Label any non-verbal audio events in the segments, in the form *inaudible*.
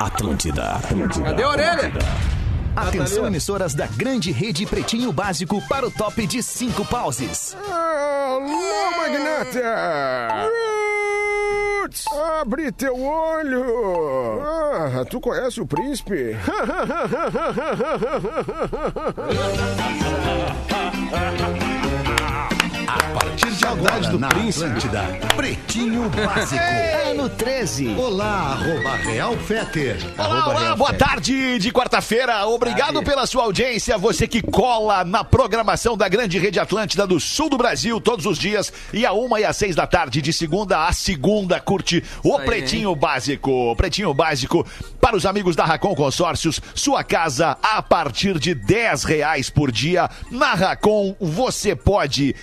Atlântida. Atlântida. Cadê a orelha? Atenção, emissoras da grande rede Pretinho Básico para o top de cinco pauses. Alô, magnata! Roots! Abre teu olho! Ah, tu conhece o príncipe? *laughs* Saudade do Príncipe. Atlântida. Pretinho Básico. Ano 13. Olá, arroba Real Feter. Olá, olá, boa tarde de quarta-feira. Obrigado pela sua audiência. Você que cola na programação da grande rede Atlântida do sul do Brasil todos os dias e a uma e às seis da tarde, de segunda a segunda, curte o aí, Pretinho Básico. Pretinho Básico para os amigos da Racon Consórcios. Sua casa a partir de 10 reais por dia. Na Racon você pode.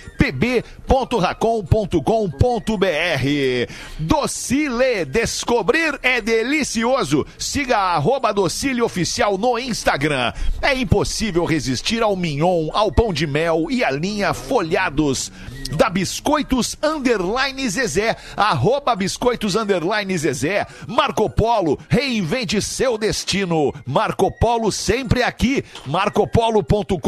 pb.racon.com.br Docile, descobrir é delicioso. Siga a Docile Oficial no Instagram. É impossível resistir ao mignon, ao pão de mel e à linha folhados da Biscoitos Underline Zezé, arroba Biscoitos Underline Zezé, Marco Polo, reinvente seu destino, Marco Polo sempre aqui, marcopolo.com.br,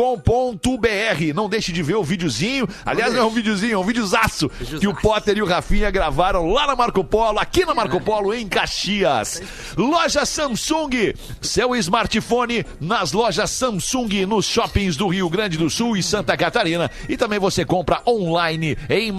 não deixe de ver o videozinho, aliás não é um videozinho, é um videozaço. que o Potter e o Rafinha gravaram lá na Marco Polo, aqui na Marco Polo em Caxias, loja Samsung, seu smartphone nas lojas Samsung, nos shoppings do Rio Grande do Sul e Santa Catarina, e também você compra online em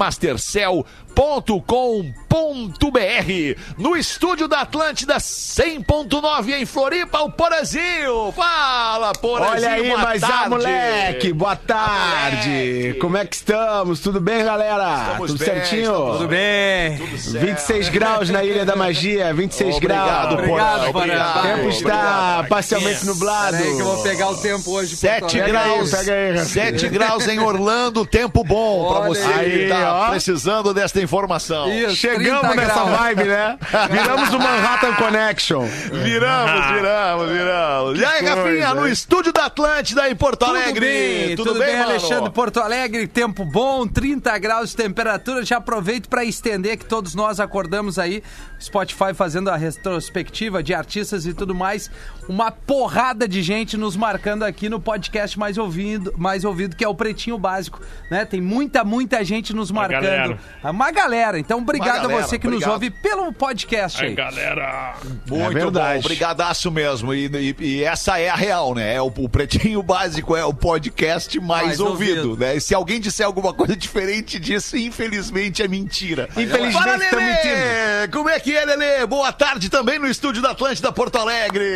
mastercell.com.br. No estúdio da Atlântida 100.9 em Floripa, o Porazinho. Fala, Porazinho. Olha aí, boa mas tarde. ah, moleque, boa tarde. moleque. Como é que estamos? Tudo bem, galera? Estamos Tudo bem, certinho? Tudo bem? 26 graus na Ilha da Magia, 26 Obrigado, graus. Obrigado, Obrigado. O tempo está Obrigado. parcialmente nublado. Peraí que eu vou pegar o tempo hoje. em Porto 7 Alegre. graus, pega aí, Rafinha. 7 graus em Orlando, tempo bom pra Olha você aí, que tá ó. precisando desta informação. Isso, Chegamos 30 nessa graus. vibe, né? Viramos o Manhattan Connection. Viramos, viramos, viramos. E aí, coisa, Rafinha, no estúdio da Atlântida em Porto Tudo Alegre. bem, tudo, bem, mano? Alexandre? Porto Alegre, tempo bom, 30 graus de temperatura. Já aproveito para estender que todos nós acordamos aí, Spotify fazendo a retrospectiva de artistas e tudo mais. Uma porrada de gente nos marcando aqui no podcast mais ouvido, mais ouvido que é o Pretinho Básico, né? Tem muita, muita gente nos marcando. galera. Uma galera. Então, obrigado galera, a você que nos obrigado. ouve pelo podcast aí. galera. Muito É verdade. bom, brigadaço mesmo. E, e- e essa é a real, né? É o, o Pretinho Básico é o podcast mais, Mais ouvido, ouvido. né? E se alguém disser alguma coisa *laughs* diferente disso, infelizmente é mentira. Infelizmente, Fala, tá mentindo. Como é que é, Lelê? Boa tarde também no estúdio da Atlântida Porto Alegre.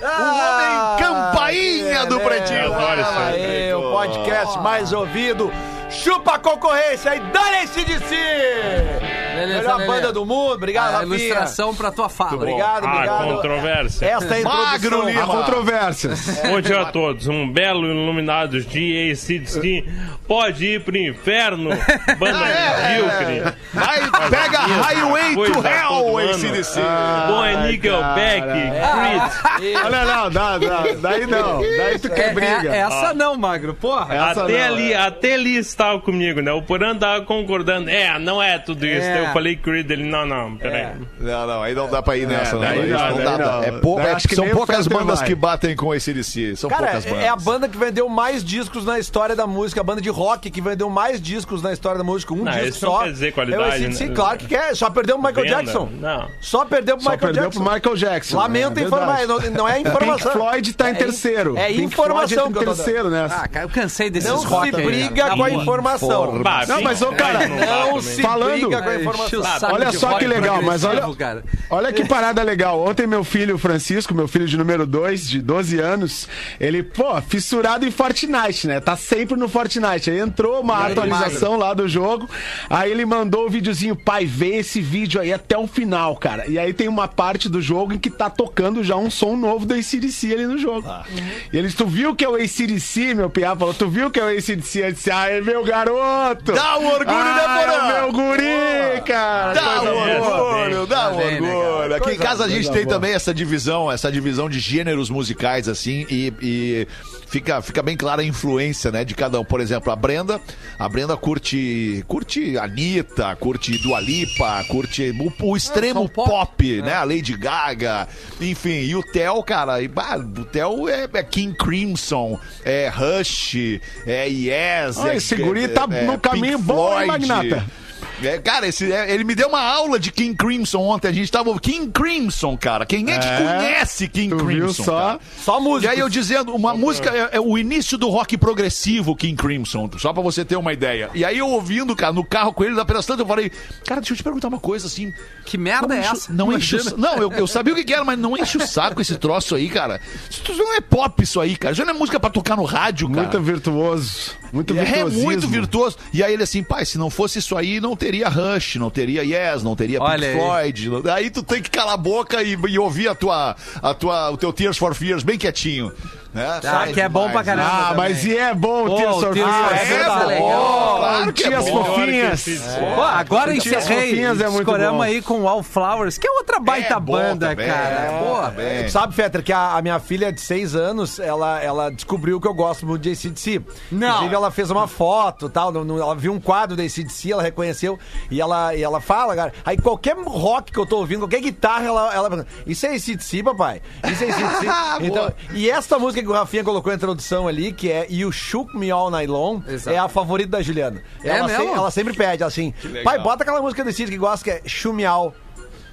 o homem campainha do Pretinho. Aí, o podcast mais ouvido. Chupa a concorrência e dane-se de si! Beleza, Melhor Lelê. banda do mundo. Obrigado, A Rafinha. ilustração pra tua fala. Obrigado, Ah, obrigado. controvérsia. Esta é a Magro. Lima. Controvérsias. Bom dia a todos. Um belo iluminados de ACDC. Pode ir pro inferno. Banda Ah, é, medíocre. Vai, pega Highway to Hell, ano. ACDC. Bom é Nickelback, Creed. Olha, não, dá, dá, daí não. Daí tu É, quer briga. é- essa não, Magro. Porra. Essa Até não, ali, é. até ali estava comigo, né? O Porã tava concordando. É, não é tudo isso. É. Eu falei Creed, ele, não, não, peraí. Não, não, aí não dá pra ir nessa, né? daí Isso não, não daí dá, não. É pou- é são poucas bandas vai. que batem com esse DC. São Cara, poucas bandas. é a banda que vendeu mais discos na história da música, a banda de rock que vendeu mais discos na história da música. Um Não, disco não só. quer dizer qualidade, É o né? claro que quer. Só perdeu pro Michael Venda. Jackson. Não. Só perdeu pro Só Michael perdeu Jackson. pro Michael Jackson. Lamento é informar, não, não é *laughs* informação. Pink Floyd tá em É terceiro. É informação Floyd tá em terceiro, né? Ah, cara, eu cansei desses Não se briga com a Tá informação. Não, mas, ô, cara, não se Falando- briga com a Ai, enche o informação. saco Olha só que legal, mas olha- cara. Olha que parada legal. Ontem meu filho Francisco, meu filho de número 2, de 12 anos, ele, pô, fissurado em Fortnite, né? Tá sempre no Fortnite. Aí entrou uma atualização lá do jogo. Aí ele mandou o videozinho, pai, vê esse vídeo aí até o final, cara. E aí tem uma parte do jogo em que tá tocando já um som novo do ACDC ali no jogo. E ele, tu viu que é o ACDC, meu piá? Falou, tu viu que é o ACDC? Eu disse, ai, meu garoto! Dá um orgulho, né, Ai, Porã? meu guri! Cara. Dá um Coisa orgulho, dá um Tá né, orgulho. Aqui em casa a gente tem boa. também essa divisão, essa divisão de gêneros musicais, assim, e, e fica, fica bem clara a influência, né, de cada um. Por exemplo, a Brenda, a Brenda curte, curte Anitta, curte Dua Lipa, curte o, o extremo são pop, pop, né, a Lady Gaga, enfim. E o Theo, cara, e, bah, o Theo é, é King Crimson, é Rush, é Yes. Ah, é, esse guri tá no caminho Pink bom, hein, Floyd. Magnata? É, cara, esse, é, ele me deu uma aula de King Crimson ontem. A gente tava. King Crimson, cara. Quem é que É, conhece King tu viu Crimson? só? cara? Só E música. aí eu dizendo, uma música é, é o início do rock progressivo, King Crimson, só pra você ter uma ideia. E aí eu ouvindo, cara, no carro com ele, da Pedaço eu falei, cara, deixa eu te perguntar uma coisa assim. Que merda Não é essa? Não enche o Não, eu, eu sabia o que que era, mas não enche o saco esse troço aí, cara. Isso não é pop isso aí, cara. Isso não é música pra tocar no rádio, cara. Muito virtuoso. Muito É virtuosismo. muito virtuoso. E aí ele assim, pai, se não fosse isso aí, não teria Rush, não teria Yes, não teria Olha Pink aí. Floyd. Aí tu tem que calar a boca e, e ouvir a tua, a tua, o teu Tears for Fears bem quietinho. Né? Ah, que é bom pra caramba. Ah, também. mas e é bom Pô, o. Tears for Ah, Fears é tá bom. legal. Claro que é Tias bom. fofinhas. Pô, agora Tias encerrei. Fofinhas é muito Escoramos bom. aí com Wallflowers, que é outra baita É bom banda, também, cara. é bom. Tu sabe, Fetter, que a, a minha filha de 6 anos, ela, ela descobriu que eu gosto muito de ACDC. Não. Inclusive, ela fez uma foto tal, no- no- ela viu um quadro da ACDC, ela reconheceu, e ela, e ela fala, cara, aí qualquer rock que eu tô ouvindo, qualquer guitarra, ela, ela isso é ACDC, papai? Isso é ACDC? *laughs* então, e esta música que o Rafinha colocou na introdução ali, que é You Shook Me All Night Long, Exato. é a favorita da Juliana. É ela, mesmo? ela sempre pede, assim, pai, bota aquela música do ACDC que gosta, que é Chumial.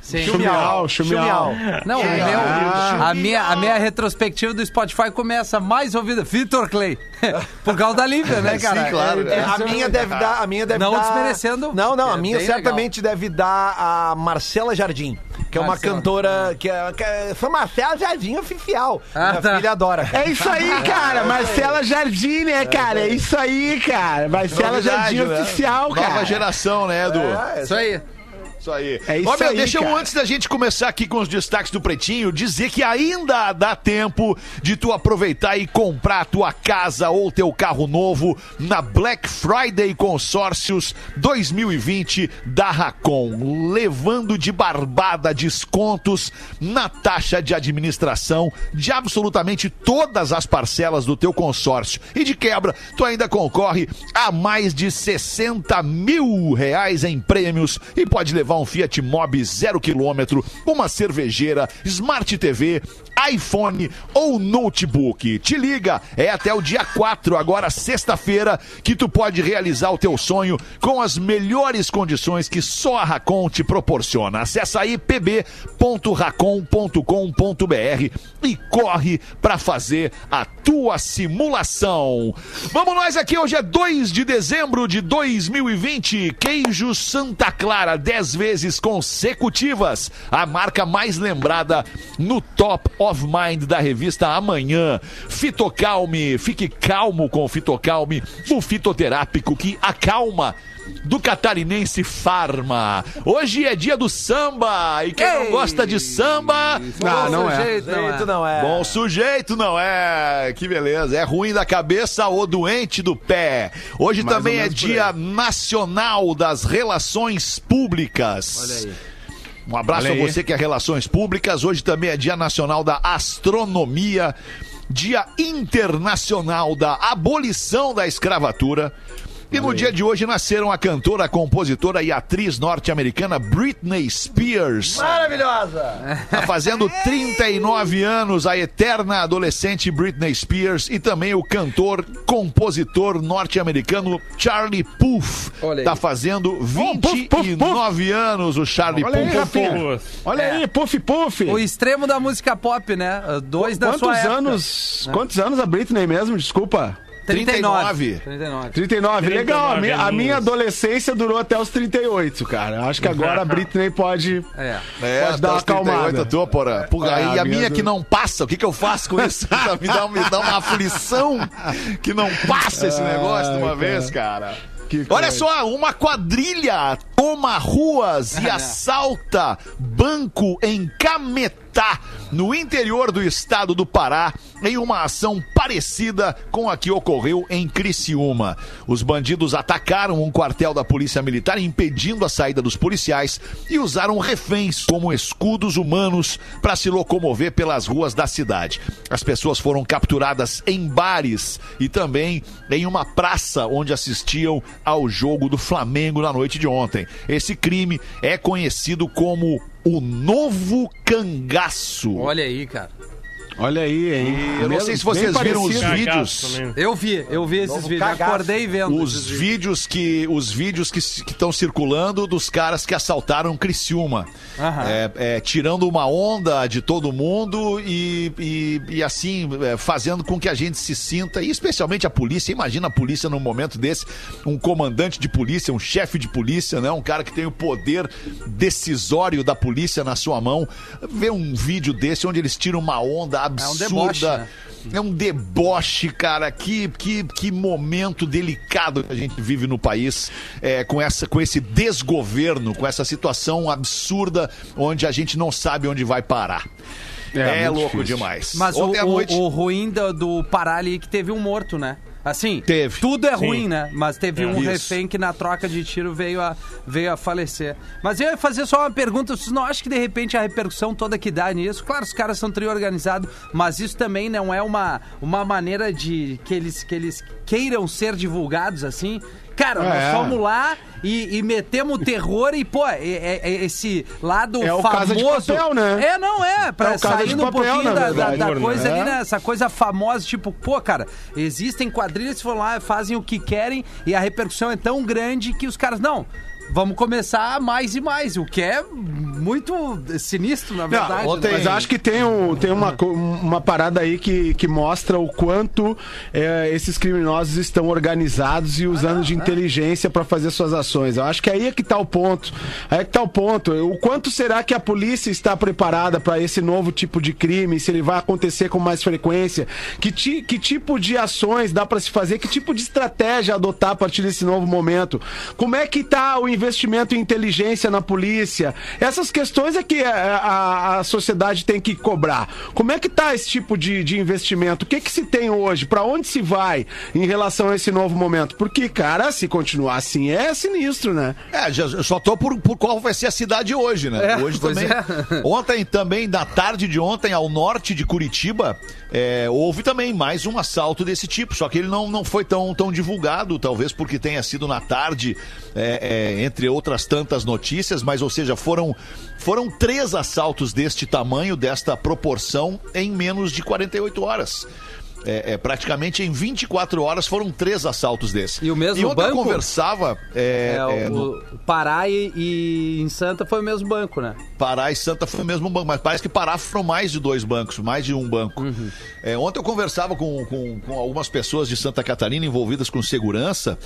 Sim. Chumial, chumial. Não, o É. meu, Ah. a, minha, a minha retrospectiva do Spotify começa mais ouvida. Vitor Clay. *laughs* Por causa da Lívia, né, cara? Sim, claro. É, a minha deve dar. A minha deve Não dar... desmerecendo, Não, não, a é minha certamente deve dar a Marcela Jardim, que é uma Marcela. cantora. que é, que é foi Marcela Jardim oficial. Ah, Minha tá. filha adora. É isso aí, *laughs* cara. Marcela Jardim, né, cara? É isso aí, cara. Marcela Novidade, Jardim né? oficial, cara. Nova geração, né, Edu? Isso aí. Isso aí. É isso Ó, meu, aí, deixa eu, cara. antes da gente começar aqui com os destaques do Pretinho, dizer que ainda dá tempo de tu aproveitar e comprar a tua casa ou teu carro novo na Black Friday Consórcios 2020 da Racon, levando de barbada descontos na taxa de administração de absolutamente todas as parcelas do teu consórcio. E de quebra, tu ainda concorre a mais de 60 mil reais em prêmios e pode levar um Fiat Mobi zero quilômetro, uma cervejeira, Smart TV, iPhone ou notebook. Te liga, é até o dia 4, agora sexta-feira, que tu pode realizar o teu sonho com as melhores condições que só a Racon te proporciona. Acesse aí pb.racon.com.br e corre para fazer a tua simulação. Vamos nós aqui, hoje é 2 de dezembro de 2020. Queijo Santa Clara, 10 vezes consecutivas. A marca mais lembrada no Top of Mind da revista Amanhã. Fitocalme, fique calmo com o Fitocalme, o fitoterápico que acalma. Do catarinense Farma. Hoje é dia do samba. E quem não Ei! gosta de samba. Não, não é. Jeito, não é. Não é. Bom sujeito, não é? Que beleza. É ruim da cabeça ou doente do pé. Hoje Mais também é Dia Nacional das Relações Públicas. Olha aí. Um abraço Olha a aí. você que é Relações Públicas. Hoje também é Dia Nacional da Astronomia, Dia Internacional da Abolição da Escravatura. E no dia de hoje nasceram a cantora, compositora e atriz norte-americana Britney Spears. Maravilhosa! Tá fazendo 39 anos a eterna adolescente Britney Spears e também o cantor, compositor norte-americano Charlie Puth. Tá fazendo Puff, puff, 29 anos o Charlie Olha aí. Rafinha. Olha aí, puff, puff. O extremo da música pop, né? Dois da Quantos sua época. anos? Quantos anos a Britney mesmo? Desculpa. 39. 39. 39. 39. Legal, a 39 minha, a minha adolescência durou até os 38, cara. Acho que agora a *laughs* Britney pode. É. É, Pode dar uma aos 38 acalmada. a tua, porra. Porra, É, e a a minha do- que não passa, o que que eu faço com isso? *laughs* *laughs* me, dá, me dá uma aflição que não passa esse negócio de uma Ai, vez, cara. Que Olha coisa. só, uma quadrilha toma ruas e *laughs* assalta banco em Cametá, no interior do estado do Pará, em uma ação parecida com a que ocorreu em Criciúma. Os bandidos atacaram um quartel da Polícia Militar, impedindo a saída dos policiais e usaram reféns como escudos humanos para se locomover pelas ruas da cidade. As pessoas foram capturadas em bares e também em uma praça onde assistiam ao jogo do Flamengo na noite de ontem. Esse crime é conhecido como o novo cangaço. Olha aí, cara. Olha aí, hein? Eu não sei se vocês viram os vídeos. Também. Eu vi, eu vi esses Novo vídeos. cagaço. Acordei vendo. Os esses vídeos. que os vídeos que estão circulando dos caras que assaltaram Criciúma. É, é, tirando uma onda de todo mundo e, e, e assim é, fazendo com que a gente se sinta, e especialmente a polícia. Imagina a polícia num momento desse, um comandante de polícia, um chefe de polícia, né, um cara que tem o poder decisório da polícia na sua mão, ver um vídeo desse onde eles tiram uma onda absurda. deboche, né? É um deboche, cara. Que, que, que momento delicado que a gente vive no país é, com, essa, com esse desgoverno, com essa situação absurda onde a gente não sabe onde vai parar. É, É, louco difícil. demais. Mas o, Ontem à o- noite. o ruim do, do Pará ali é que teve um morto, né? Assim, Teve. tudo é Sim. ruim, né? Mas teve um Isso. refém que na troca de tiro veio a, veio a falecer. Mas eu ia fazer só uma pergunta, vocês não acham que de repente a repercussão toda que dá nisso, claro, os caras são trio organizado, mas isso também não é uma, uma maneira de que eles, que eles queiram ser divulgados assim? Cara, nós É. fomos lá e, e metemos o terror e, pô, é- é- é esse lado É o famoso. Casa de Papel, né? É, não é. Pra É saindo um Papel, pouquinho na da, da- da né? coisa ali, É. né? Essa coisa famosa, tipo, pô, cara, existem quadrilhas que vão lá, fazem o que querem e a repercussão é tão grande que os caras, não, vamos começar mais e mais, o que é muito sinistro, na verdade. Não, né? Mas acho que tem, um, tem uma, uma parada aí que, que mostra o quanto é, esses criminosos estão organizados e usando de inteligência para fazer suas ações. Eu acho que aí é que tá o ponto. Aí é que tá o ponto. O quanto será que a polícia está preparada para esse novo tipo de crime? Se ele vai acontecer com mais frequência? Que, ti- que tipo de ações dá para se fazer? Que tipo de estratégia adotar a partir desse novo momento? Como é que tá o investimento em inteligência na polícia? Essas questões é que a, a- a sociedade tem que cobrar. Como é que tá esse tipo de, de investimento? O que que se tem hoje? Para onde se vai em relação a esse novo momento? Porque, cara, se continuar assim é sinistro, né? É, já, eu só tô por, por qual vai ser a cidade hoje, né? É, hoje também. é. *laughs* Ontem também, na tarde de ontem, ao norte de Curitiba, é, houve também mais um assalto desse tipo. Só que ele não, não foi tão, tão divulgado, talvez porque tenha sido na tarde, é, é, entre outras tantas notícias, mas, ou seja, foram, foram três assaltos deste tamanho, desta proporção, em menos de 48 horas. É, é, praticamente em 24 horas foram três assaltos desses. E o mesmo e ontem eu banco? conversava. É, É, é, o, no- Pará e, e em Santa foi o mesmo banco, né? Pará e Santa foi o mesmo banco, mas parece que Pará foram mais de dois bancos, mais de um banco. É, ontem eu conversava com, com, com algumas pessoas de Santa Catarina envolvidas com segurança.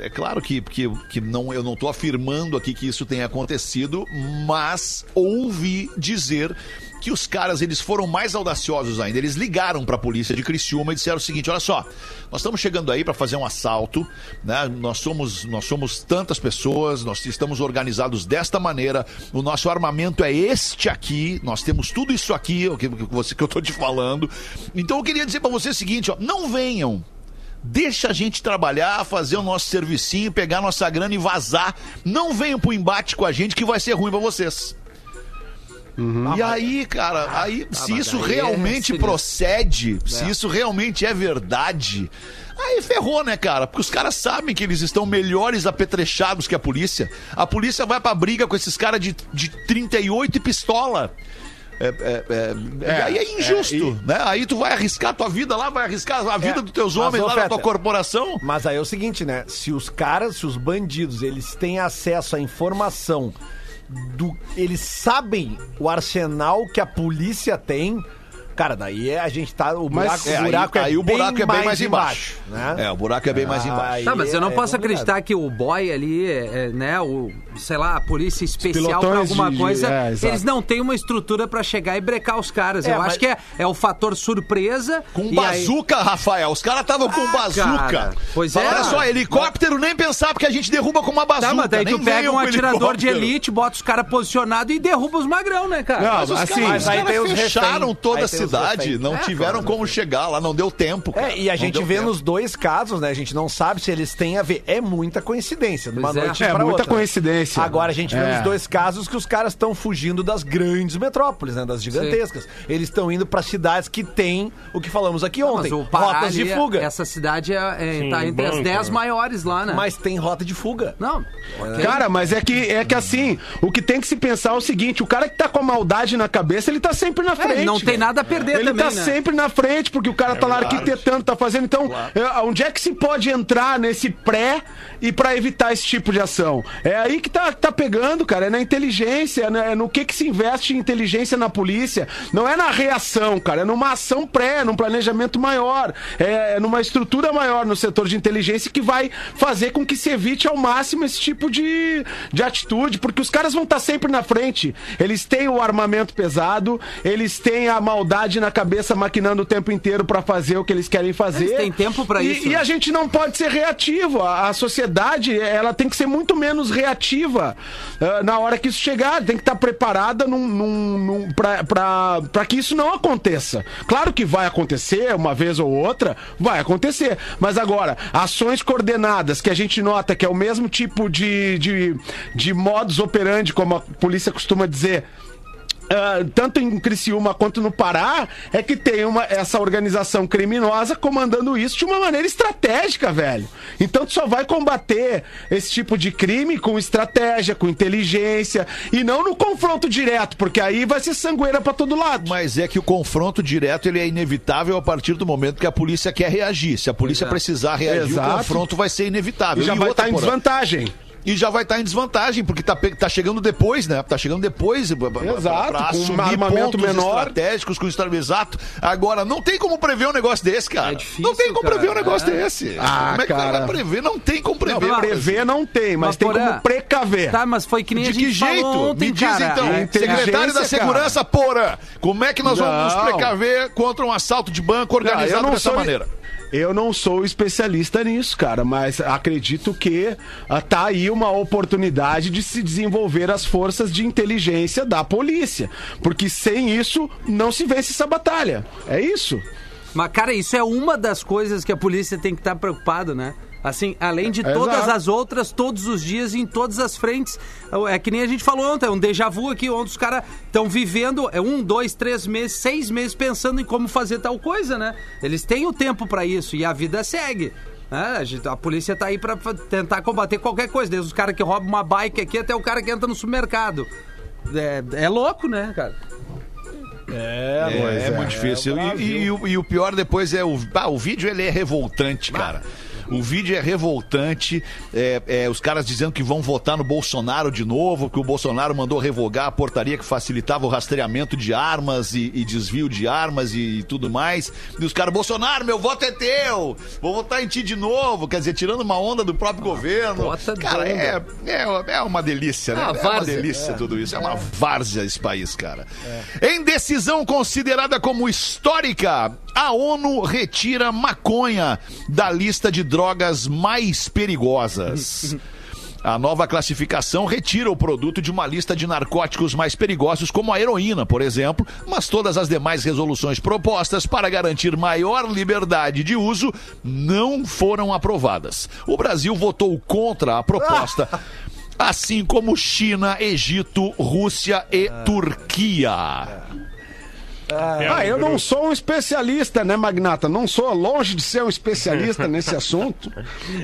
É claro que, que, que não, eu não estou afirmando aqui que isso tenha acontecido, mas ouvi dizer que os caras eles foram mais audaciosos ainda. Eles ligaram para a polícia de Criciúma e disseram o seguinte: olha só, nós estamos chegando aí para fazer um assalto, né? Nós somos nós somos tantas pessoas, nós estamos organizados desta maneira. O nosso armamento é este aqui. Nós temos tudo isso aqui, o que, você que eu tô te falando. Então eu queria dizer para você o seguinte: ó, não venham. Deixa a gente trabalhar, fazer o nosso servicinho, pegar nossa grana e vazar. Não venham pro embate com a gente que vai ser ruim pra vocês. E aí, cara, aí se mas isso é realmente sinistro. procede, se isso realmente é verdade, aí ferrou, né, cara? Porque os caras sabem que eles estão melhores apetrechados que a polícia. A polícia vai pra briga com esses caras de, de 38 e pistola. É, é, é, e aí é injusto, né? Aí tu vai arriscar tua vida lá, vai arriscar a vida É, dos teus homens lá na tua corporação. Mas aí é o seguinte, né? Se os caras, se os bandidos, eles têm acesso à informação do. Eles sabem o arsenal que a polícia tem. Cara, daí é, a gente tá. O Mas, buraco, É, o aí, buraco é, aí o buraco é bem mais embaixo. né? É, o buraco é bem mais embaixo. Tá, mas eu não é posso complicado. acreditar que o boy ali, é, é, né, o, sei lá, a polícia especial pra alguma de- de- coisa, é, eles não têm uma estrutura pra chegar e brecar os caras. É, eu mas- acho que é, é o fator surpresa. Com e aí- bazuca, Rafael. Os caras estavam com Ah, bazuca. cara. Pois é. Olha só, helicóptero nem pensar porque a gente derruba com uma bazuca. Tá, mas daí tu nem pega veio um atirador de elite, bota os caras posicionados e derruba os magrão, né, cara? Não, Mas os assim, caras, mas fecharam toda a cidade, não É, tiveram claro. como chegar lá, não deu tempo. cara. É, e a Não gente vê tempo. nos dois casos, né? A gente não sabe se eles têm a ver. É muita coincidência, de uma Pois é. noite É, pra muita outra. coincidência. Agora a gente vê É. nos dois casos que os caras estão fugindo das grandes metrópoles, né? Das gigantescas. Eles estão indo pra cidades que têm o que falamos aqui ontem, Mas o Pará rotas de fuga. Essa cidade é, é- Sim, tá entre as banca, 10 né? maiores lá, né? Mas tem rota de fuga. Não. Cara, mas é que, é que assim, o que tem que se pensar é o seguinte: o cara que tá com a maldade na cabeça, ele tá sempre na frente. não tem nada a perder Ele também, tá né? sempre na frente, porque o cara tá lá arquitetando, tá fazendo. Então, é, onde é que se pode entrar nesse pré e pra evitar esse tipo de ação? É aí que tá, tá pegando, cara. É na inteligência, né? é no que que se investe em inteligência na polícia. Não é na reação, cara. É numa ação pré, num planejamento maior. É, é numa estrutura maior no setor de inteligência que vai fazer com que se evite ao máximo esse tipo de, de atitude, porque os caras vão estar sempre na frente. Eles têm o armamento pesado, eles têm a maldade na cabeça maquinando o tempo inteiro pra fazer o que eles querem fazer. Eles têm tempo pra E- isso, E né? a gente não pode ser reativo. A, a sociedade, ela tem que ser muito menos reativa ah, na hora que isso chegar. Tem que estar preparada num, num, num, pra que isso não aconteça. Claro que vai acontecer, uma vez ou outra, vai acontecer. Mas agora, ações coordenadas, que a gente nota que é o mesmo tipo de, de, de modus operandi, como a polícia costuma dizer. Ah, tanto em Criciúma quanto no Pará, é que tem uma, essa organização criminosa comandando isso de uma maneira estratégica, velho. Então tu só vai combater esse tipo de crime com estratégia, com inteligência, e não no confronto direto, porque aí vai ser sangueira pra todo lado. Mas é que o confronto direto ele é inevitável a partir do momento que a polícia quer reagir. Se a polícia Exato. precisar reagir, Exato. o confronto vai ser inevitável. E já vai outra, estar em Porã, desvantagem. E já vai estar em desvantagem, porque tá, tá chegando depois, né? Tá chegando depois. pra- Exato, pra com um armamento pontos menor. estratégicos, com estado exato. Agora, não tem como prever um negócio desse, cara. É difícil, não tem como cara. prever um negócio É. desse. Ah, como é que cara. vai prever? Não tem como prever. Não, Prever não tem, mas, Mas, tem Porã, como precaver. Tá, mas foi que nem De a gente que jeito? falou ontem, Me diz cara. então, É secretário da Segurança, Porã, como é que nós vamos Não. nos precaver contra um assalto de banco organizado não dessa sou- maneira? Eu não sou especialista nisso, cara, mas acredito que ah, tá aí uma oportunidade de se desenvolver as forças de inteligência da polícia. Porque sem isso, não se vence essa batalha. É isso. Mas, cara, isso é uma das coisas que a polícia tem que estar preocupado, né? Assim, além de todas Exato. as outras, todos os dias, em todas as frentes. É que nem a gente falou ontem, é um déjà vu aqui, onde os caras estão vivendo é um, dois, três meses, seis meses pensando em como fazer tal coisa, né? Eles têm o tempo pra isso e a vida segue. né? a, gente- a polícia tá aí pra fa- tentar combater qualquer coisa, desde os caras que roubam uma bike aqui até o cara que entra no supermercado. É, é louco, né, cara? É, é muito difícil. E, e- e o, e o pior depois é o, ah, o vídeo ele é revoltante, cara. O vídeo é revoltante. é, é, os caras dizendo que vão votar no Bolsonaro de novo, que o Bolsonaro mandou revogar a portaria que facilitava o rastreamento de armas e, e desvio de armas e, tudo mais. E os caras, Bolsonaro, meu voto é teu! Vou votar em ti de novo. Quer dizer, tirando uma onda do próprio governo. bota Cara, é, onda. é, é uma delícia, né? Ah, É uma delícia tudo isso. É uma várzea esse país, cara. Em decisão considerada como histórica, a ONU retira maconha da lista de drogas mais perigosas. A nova classificação retira o produto de uma lista de narcóticos mais perigosos, como a heroína, por exemplo, mas todas as demais resoluções propostas para garantir maior liberdade de uso não foram aprovadas. O Brasil votou contra a proposta. *laughs* Assim como China, Egito, Rússia e Turquia. Ah, eu não sou um especialista, né, Magnata? Não sou longe de ser um especialista *laughs* nesse assunto.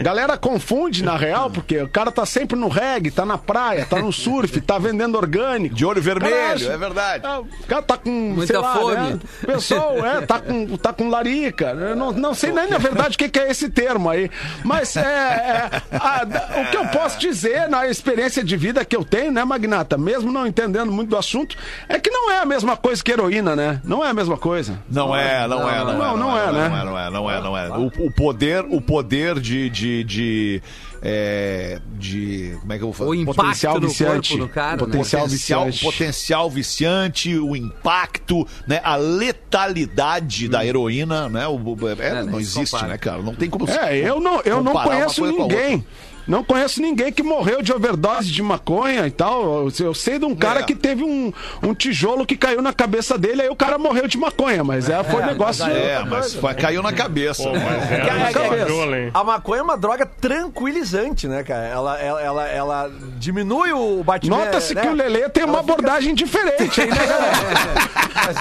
Galera confunde, na real, porque o cara tá sempre no reggae, tá na praia, tá no surf, tá vendendo orgânico. De olho vermelho, acha- é verdade. Ah, O cara tá com. Muita sei lá, fome. Né? Pessoal, é, tá com, tá com larica. Eu não, não sei nem, na verdade, o que, que é esse termo aí. Mas é, é, a- o que eu posso dizer na experiência de vida que eu tenho, né, Magnata? Mesmo não entendendo muito do assunto, é que não é a mesma coisa que heroína, né? Né? Não é a mesma coisa. Não é, não é, não é. Não, não é, né? Não é, não é, não é, não é. O, poder, o poder de. de, de é, de. Como é que eu vou falar? O impacto Potencial no viciante. corpo do cara. né? Potencial potencial, viciante. potencial viciante, o impacto, né, a letalidade da heroína, né? O, o- é, É, não nem existe, compara. né, cara? Não tem como É, eu não, eu não conheço ninguém. Não conheço ninguém que morreu de overdose de maconha e tal. Eu, sei de um cara É. que teve um, um tijolo que caiu na cabeça dele, aí o cara morreu de maconha, mas é, foi negócio. É, mas foi- caiu na cabeça. Pô, mas É, é, é, tijolo, hein? a maconha é uma droga tranquilizante, né, cara? Ela, ela, ela, ela diminui o batimento. Nota-se né? que o Lelê tem uma Ela fica- abordagem diferente aí, né, galera? *laughs* Mas-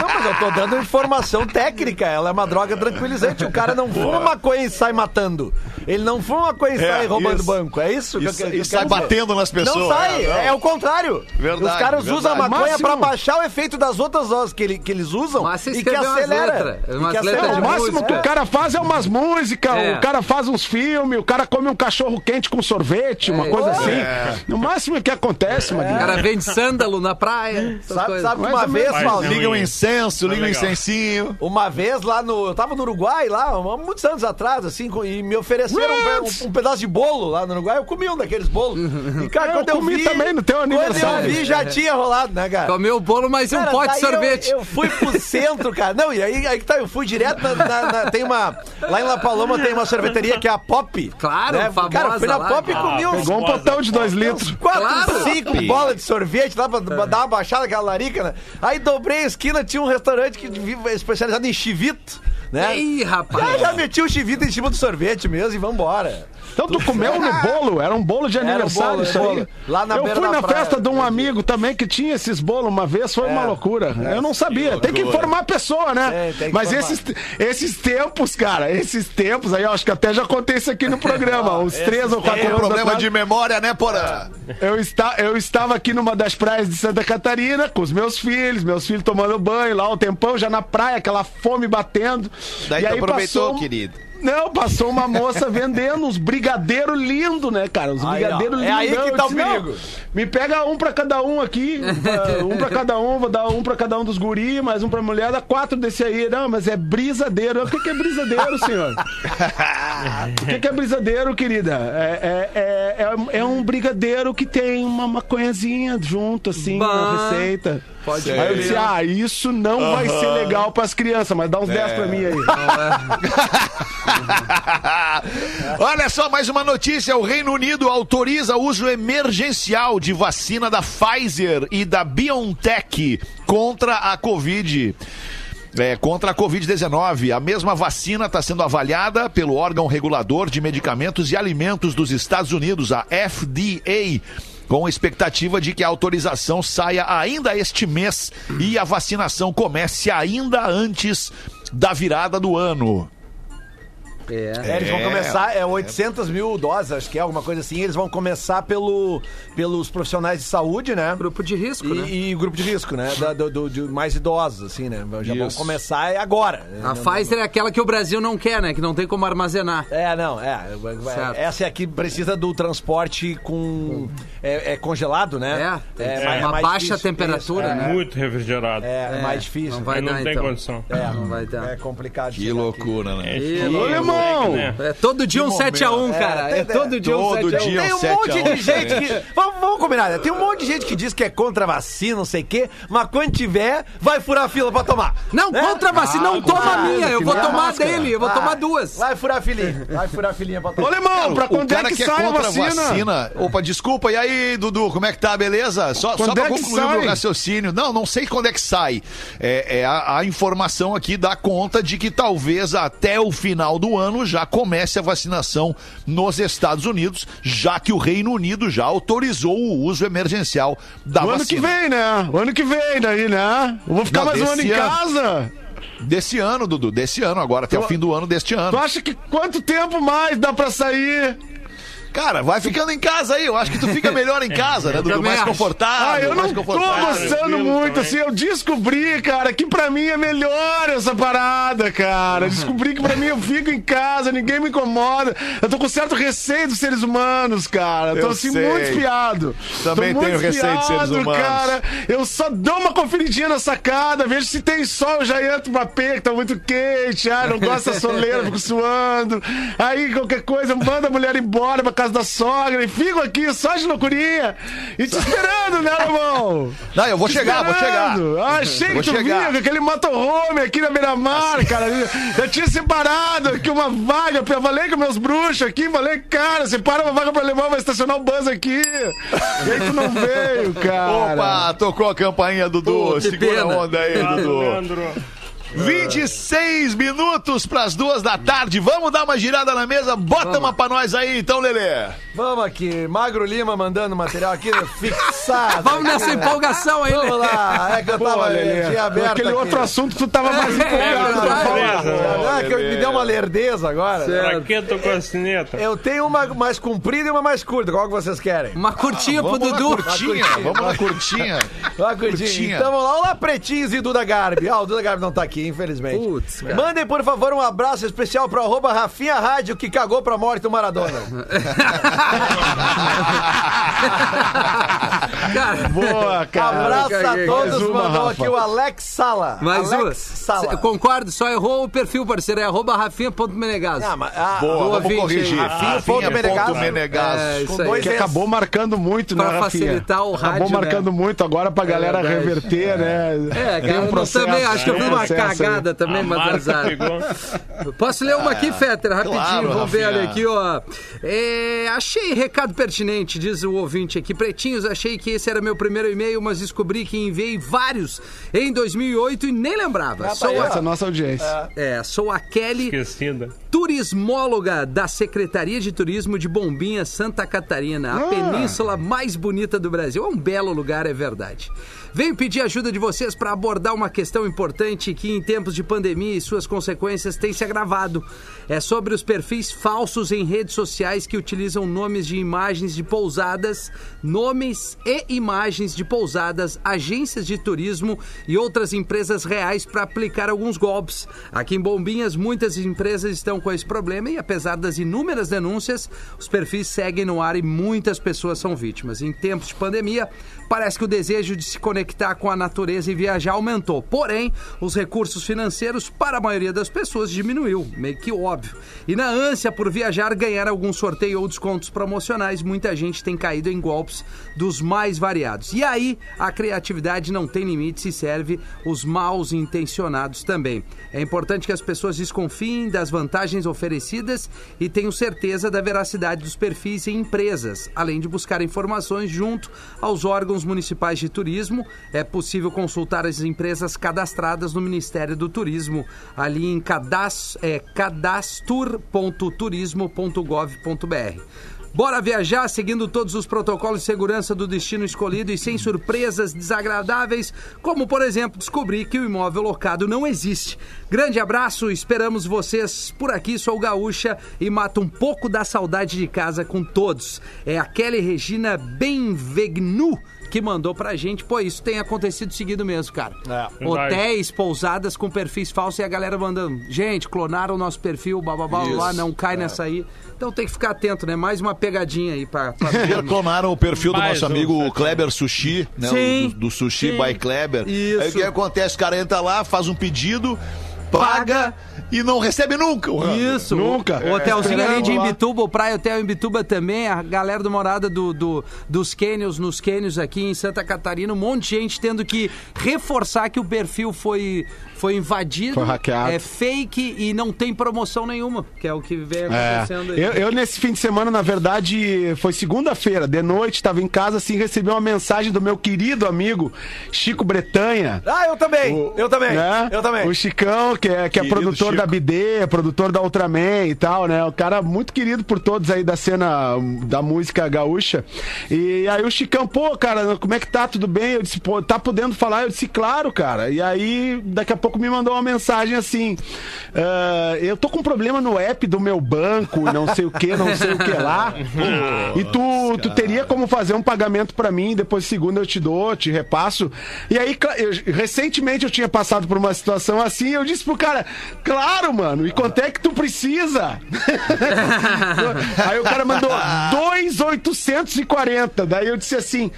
não, mas eu tô dando informação técnica. Ela é uma droga tranquilizante. O cara não fuma maconha e sai matando. Ele não fuma maconha e É, sai roubando isso. banco. É isso E que eu, e sai dizer. batendo nas pessoas. Não sai, É, não. é o contrário. Verdade, Os caras usam a verdade. maconha Máximo- pra baixar o efeito das outras doses que, ele- que eles usam Mas e que umas acelera. letras, umas que letras acelera. de o máximo que o cara faz é umas músicas, É. o cara faz uns filmes, o cara come um cachorro quente com sorvete, uma coisa assim. No máximo que acontece, O Magrinho. cara vende sândalo na praia. Sabe, uma vez, Paulinho, Liga um incenso, liga um incensinho. Uma vez lá no. Eu tava no Uruguai, lá, há muitos anos atrás, assim, e me ofereceram um, um- um pedaço de bolo lá no Uruguai. Eu comi um daqueles bolos. E, cara, Eu quando eu comi vi. também no teu Quando eu aniversário. vi, já tinha rolado, né, cara? Comeu o bolo, mas e um Cara, pote de daí eu- sorvete. Eu, fui pro centro, cara. Não, e aí, aí que tá, eu fui direto na, na- na- Tem uma. Lá em La Paloma tem uma sorveteria que é a Pop. Claro, famosa Cara, eu fui na lá. Pop e Ah, comi uns. Pegou um potão de dois litros. Quatro, Claro. cinco bolas de sorvete lá pra, pra dar uma baixada aquela larica, né? Aí dobrei a esquina, tinha um restaurante que vive- especializado em chivito, né? Ih, rapaz. Já meti o chivito em cima do sorvete mesmo e vambora. Então tu comeu no bolo? Era um bolo de um aniversário bolo, isso um aí? bolo. Lá na Eu beira fui da na praia, festa de um amigo também que tinha esses bolos uma vez, foi uma loucura. Eu não sabia. Tem que informar a pessoa, né? Que Mas esses, esses tempos, cara, esses tempos aí, eu acho que até já contei isso aqui no programa, *laughs* uns três ou quatro um anos problema de memória, né, Porã? Eu, está, eu estava aqui numa das praias de Santa Catarina com os meus filhos, meus filhos tomando banho lá, o tempão já na praia, aquela fome batendo. Daí e tu aí aproveitou, passou, um- querido. Não, passou uma moça vendendo uns brigadeiros lindos, né, cara? Uns Aí, brigadeiros é lindos. aí que tá o não, perigo. Me pega um pra cada um aqui, um pra cada um, vou dar um pra cada um dos guri, mais um pra mulher, dá quatro desse aí. Não, mas é brisadeiro. O que, que é brisadeiro, senhor? O que, que é brisadeiro, querida? É, é, é, é, é um brigadeiro que tem uma maconhazinha junto, assim, Bah. na receita. Pode Aí eu disse, ah, isso não vai ser legal pras crianças, mas dá uns 10 pra mim aí. *laughs* Olha só, mais uma notícia. O Reino Unido autoriza uso emergencial de vacina da Pfizer e da BioNTech contra a Covid. É, contra a Covid-19. A mesma vacina está sendo avaliada pelo órgão regulador de medicamentos e alimentos dos Estados Unidos, a FDA. Com expectativa de que a autorização saia ainda este mês e a vacinação comece ainda antes da virada do ano. É. É, eles vão É. começar, é 800 mil doses, acho que é alguma coisa assim. Eles vão começar pelo, pelos profissionais de saúde, né? Grupo de risco, E, né? e grupo de risco, né? Da- do, do- de mais idosos, assim, né? Já vão começar é agora. A Não- Pfizer é aquela que o Brasil não quer, né? Que não tem como armazenar. É, não, é. Certo. Essa é a que precisa do transporte com. É, é congelado, né? É, que ser mais- uma mais baixa difícil. temperatura, né? Muito refrigerado. É, é, mais difícil. Não vai não dar, tem então. condição. É, Não vai dar. É complicado. Que chegar aqui. loucura, né? É, Ih, sim, Né? É todo dia um Que 7x1, momento. cara. É, É todo dia um todo 7x1. dia. Tem um 7 a monte 1, de gente que. Vamos, vamos combinar, né? Tem um monte de gente que diz que é contra a vacina, não sei o quê, mas quando tiver, vai furar a fila pra tomar. Não, Né? contra a vacina, não toma a minha. Eu vou tomar máscara. dele, eu vou Vai, tomar duas. Vai furar a filinha. Vai furar a filinha pra Ô, tomar. alemão, pra o quando é cara que, que é sai a contra a vacina? vacina. Opa, desculpa. E aí, Dudu, como é que tá? Beleza? Só, só pra é que concluir o meu raciocínio. Não, não sei quando é que sai. É, é a, a informação aqui dá conta de que talvez até o final do ano já comece a vacinação nos Estados Unidos, já que o Reino Unido já autorizou o uso emergencial da O ano vacina. que vem, né? O ano que vem daí, né? Eu vou ficar Não, mais um ano em ano. casa. Desse ano, Dudu, desse ano, agora, até o fim do ano deste ano. Tu acha que quanto tempo mais dá pra sair? Cara, vai ficando em casa aí. Eu acho que tu fica melhor em *laughs* casa, né, Dudu? Mais acho. confortável. Ah, eu não tô gostando muito, também. assim, eu descobri, cara, que pra mim é melhor essa parada, cara. Descobri que pra mim eu fico em casa, ninguém me incomoda. Eu tô com certo receio dos seres humanos, cara. Eu tô assim, sei. muito fiado. Também tô tenho muito receio de seres fiado, humanos. cara. Eu só dou uma conferidinha na sacada, vejo se tem sol, eu já entro pra pé, que tá muito quente. Ah, não gosto da soleira, fico suando. Aí, qualquer coisa, manda a mulher embora pra casa da sogra e fico aqui só de loucurinha. E te esperando, né, irmão? *laughs* Não, eu vou chegar, vou chegar. Esperando. Ah, achei Vou que tu chegar. vinha com aquele motorhome aqui na beira-mar, cara. Eu tinha separado aqui uma vaga. Eu falei com meus bruxos aqui, falei, cara, separa uma vaga pra levar, vai estacionar o bus aqui. E aí tu não veio, cara. Opa, tocou a campainha, Dudu. Pô, Segura a pena. onda aí, Dudu. Leandro. 26 minutos pras duas da tarde. Vamos dar uma girada na mesa? Bota uma pra nós aí, então, Lelê. Vamos aqui, Magro Lima mandando material aqui *laughs* fixado. Vamos nessa aqui, né? empolgação aí, Vamos lá, é que eu tava Pô, Lelê, tinha aberto aquele aqui. outro assunto tu tava mais empolgado. falar. Beleza, né? É que me deu uma lerdeza agora. Pra que tocou a sineta? Eu tenho uma mais comprida e uma mais curta. Qual que vocês querem? Uma curtinha pro Vamos na Dudu. curtinha, vamos na curtinha. Uma curtinha. Curtinha. Então vamos lá. Olá, pretinhos e Duda Garbi. Ah, o Duda Garbi não tá aqui, infelizmente. Putz, cara. Mandem, por favor, um abraço especial pro arroba Rafinha Rádio, que cagou pra morte o Maradona. Cara, Boa, cara. Abraço a todos. Uma, Mandou Rafa. aqui o Alex Sala. mais Alex uma. Sala. Concordo, só errou o perfil, parceiro. É arroba rafinha.menegas. Ah, mas, ah, Boa, Do vamos corrigir. aí. Rafinha ponto Menegasso. Menegasso. É, isso aí. Que acabou marcando muito, né, Pra Rafinha? facilitar o Acabou rádio, marcando né? muito agora pra galera verdade. reverter, né? É, Tem cara, um eu processo, também acho que eu tem fiz aí. cagada também, A mas azar. Posso ler uma aqui, Fetter, rapidinho? claro, Vamos ver olha aqui, ó. É, achei recado pertinente, diz o ouvinte aqui. Pretinhos, achei que esse era meu primeiro e-mail, mas descobri que enviei vários em 2008 e nem lembrava. Sou Essa é a a, nossa audiência. é, sou a Kelly Esquecida. turismóloga da Secretaria de Turismo de Bombinha, Santa Catarina, a Ah. península mais bonita do Brasil. É um belo lugar, é verdade. Venho pedir ajuda de vocês para abordar uma questão importante que, em tempos de pandemia e suas consequências, tem se agravado. É sobre os perfis falsos em redes sociais que utilizam nomes de imagens de pousadas, nomes e imagens de pousadas, agências de turismo e outras empresas reais para aplicar alguns golpes. Aqui em Bombinhas, muitas empresas estão com esse problema e, apesar das inúmeras denúncias, os perfis seguem no ar e muitas pessoas são vítimas. Em tempos de pandemia, parece que o desejo de se conectar com a natureza e viajar aumentou. Porém, os recursos financeiros para a maioria das pessoas diminuiu, meio que óbvio. E na ânsia por viajar, ganhar algum sorteio ou descontos promocionais, muita gente tem caído em golpes dos mais variados. E aí, a criatividade não tem limites e serve os maus intencionados também. É importante que as pessoas desconfiem das vantagens oferecidas e tenham certeza da veracidade dos perfis e empresas, além de buscar informações junto aos órgãos municipais de turismo. É possível consultar as empresas cadastradas no Ministério do Turismo, ali em é, cadastur.turismo.gov.br. Bora viajar seguindo todos os protocolos de segurança do destino escolhido e sem surpresas desagradáveis, como por exemplo descobrir que o imóvel locado não existe. Grande abraço, esperamos vocês por aqui. Sou gaúcha e mato um pouco da saudade de casa com todos. É a Kelly Regina Benvegnu que mandou pra gente. Pô, isso tem acontecido seguido mesmo, cara. É. Hotéis, pousadas com perfis falsos e a galera mandando. Gente, clonaram o nosso perfil, bababá, lá, não cai nessa aí. Então tem que ficar atento, né? Mais uma pegadinha aí pra. pra *laughs* Clonaram o perfil do Mais nosso um, amigo. Kleber Sushi, né? Sim, O do, do Sushi sim. by Kleber. Isso. Aí o que acontece? O cara entra lá, faz um pedido, paga e não recebe nunca. Isso, Nunca. O hotelzinho ali de lá. Imbituba, o Praia Hotel Imbituba também, a galera do Morada do, do- dos Cânions, nos Cânions aqui em Santa Catarina, um monte de gente tendo que reforçar que o perfil foi, foi invadido, Foi hackeado. é fake e não tem promoção nenhuma, que é o que vem É. acontecendo aí. Eu, eu, nesse fim de semana, na verdade, foi segunda-feira, de noite, estava em casa, assim, recebi uma mensagem do meu querido amigo Chico Bretanha. Ah, eu também. O- eu também. né? Eu também. O Chicão, que é, que é produtor Chico. da BD, produtor da Ultraman e tal, né? O cara muito querido por todos aí da cena da música gaúcha. E aí o Chicão, pô, cara, como é que tá? Tudo bem? Eu disse, pô, tá podendo falar? Eu disse, claro, cara. E aí, daqui a pouco me mandou uma mensagem assim: "Ah, eu tô com problema no app do meu banco, não sei o que, não sei o que lá. e tu, tu teria como fazer um pagamento pra mim, depois segunda eu te dou, te repasso. E aí, eu- recentemente eu tinha passado por uma situação assim, eu disse pro cara, claro, mano, e quanto é que tu precisa? *laughs* aí o cara mandou 2,840. Daí eu disse assim.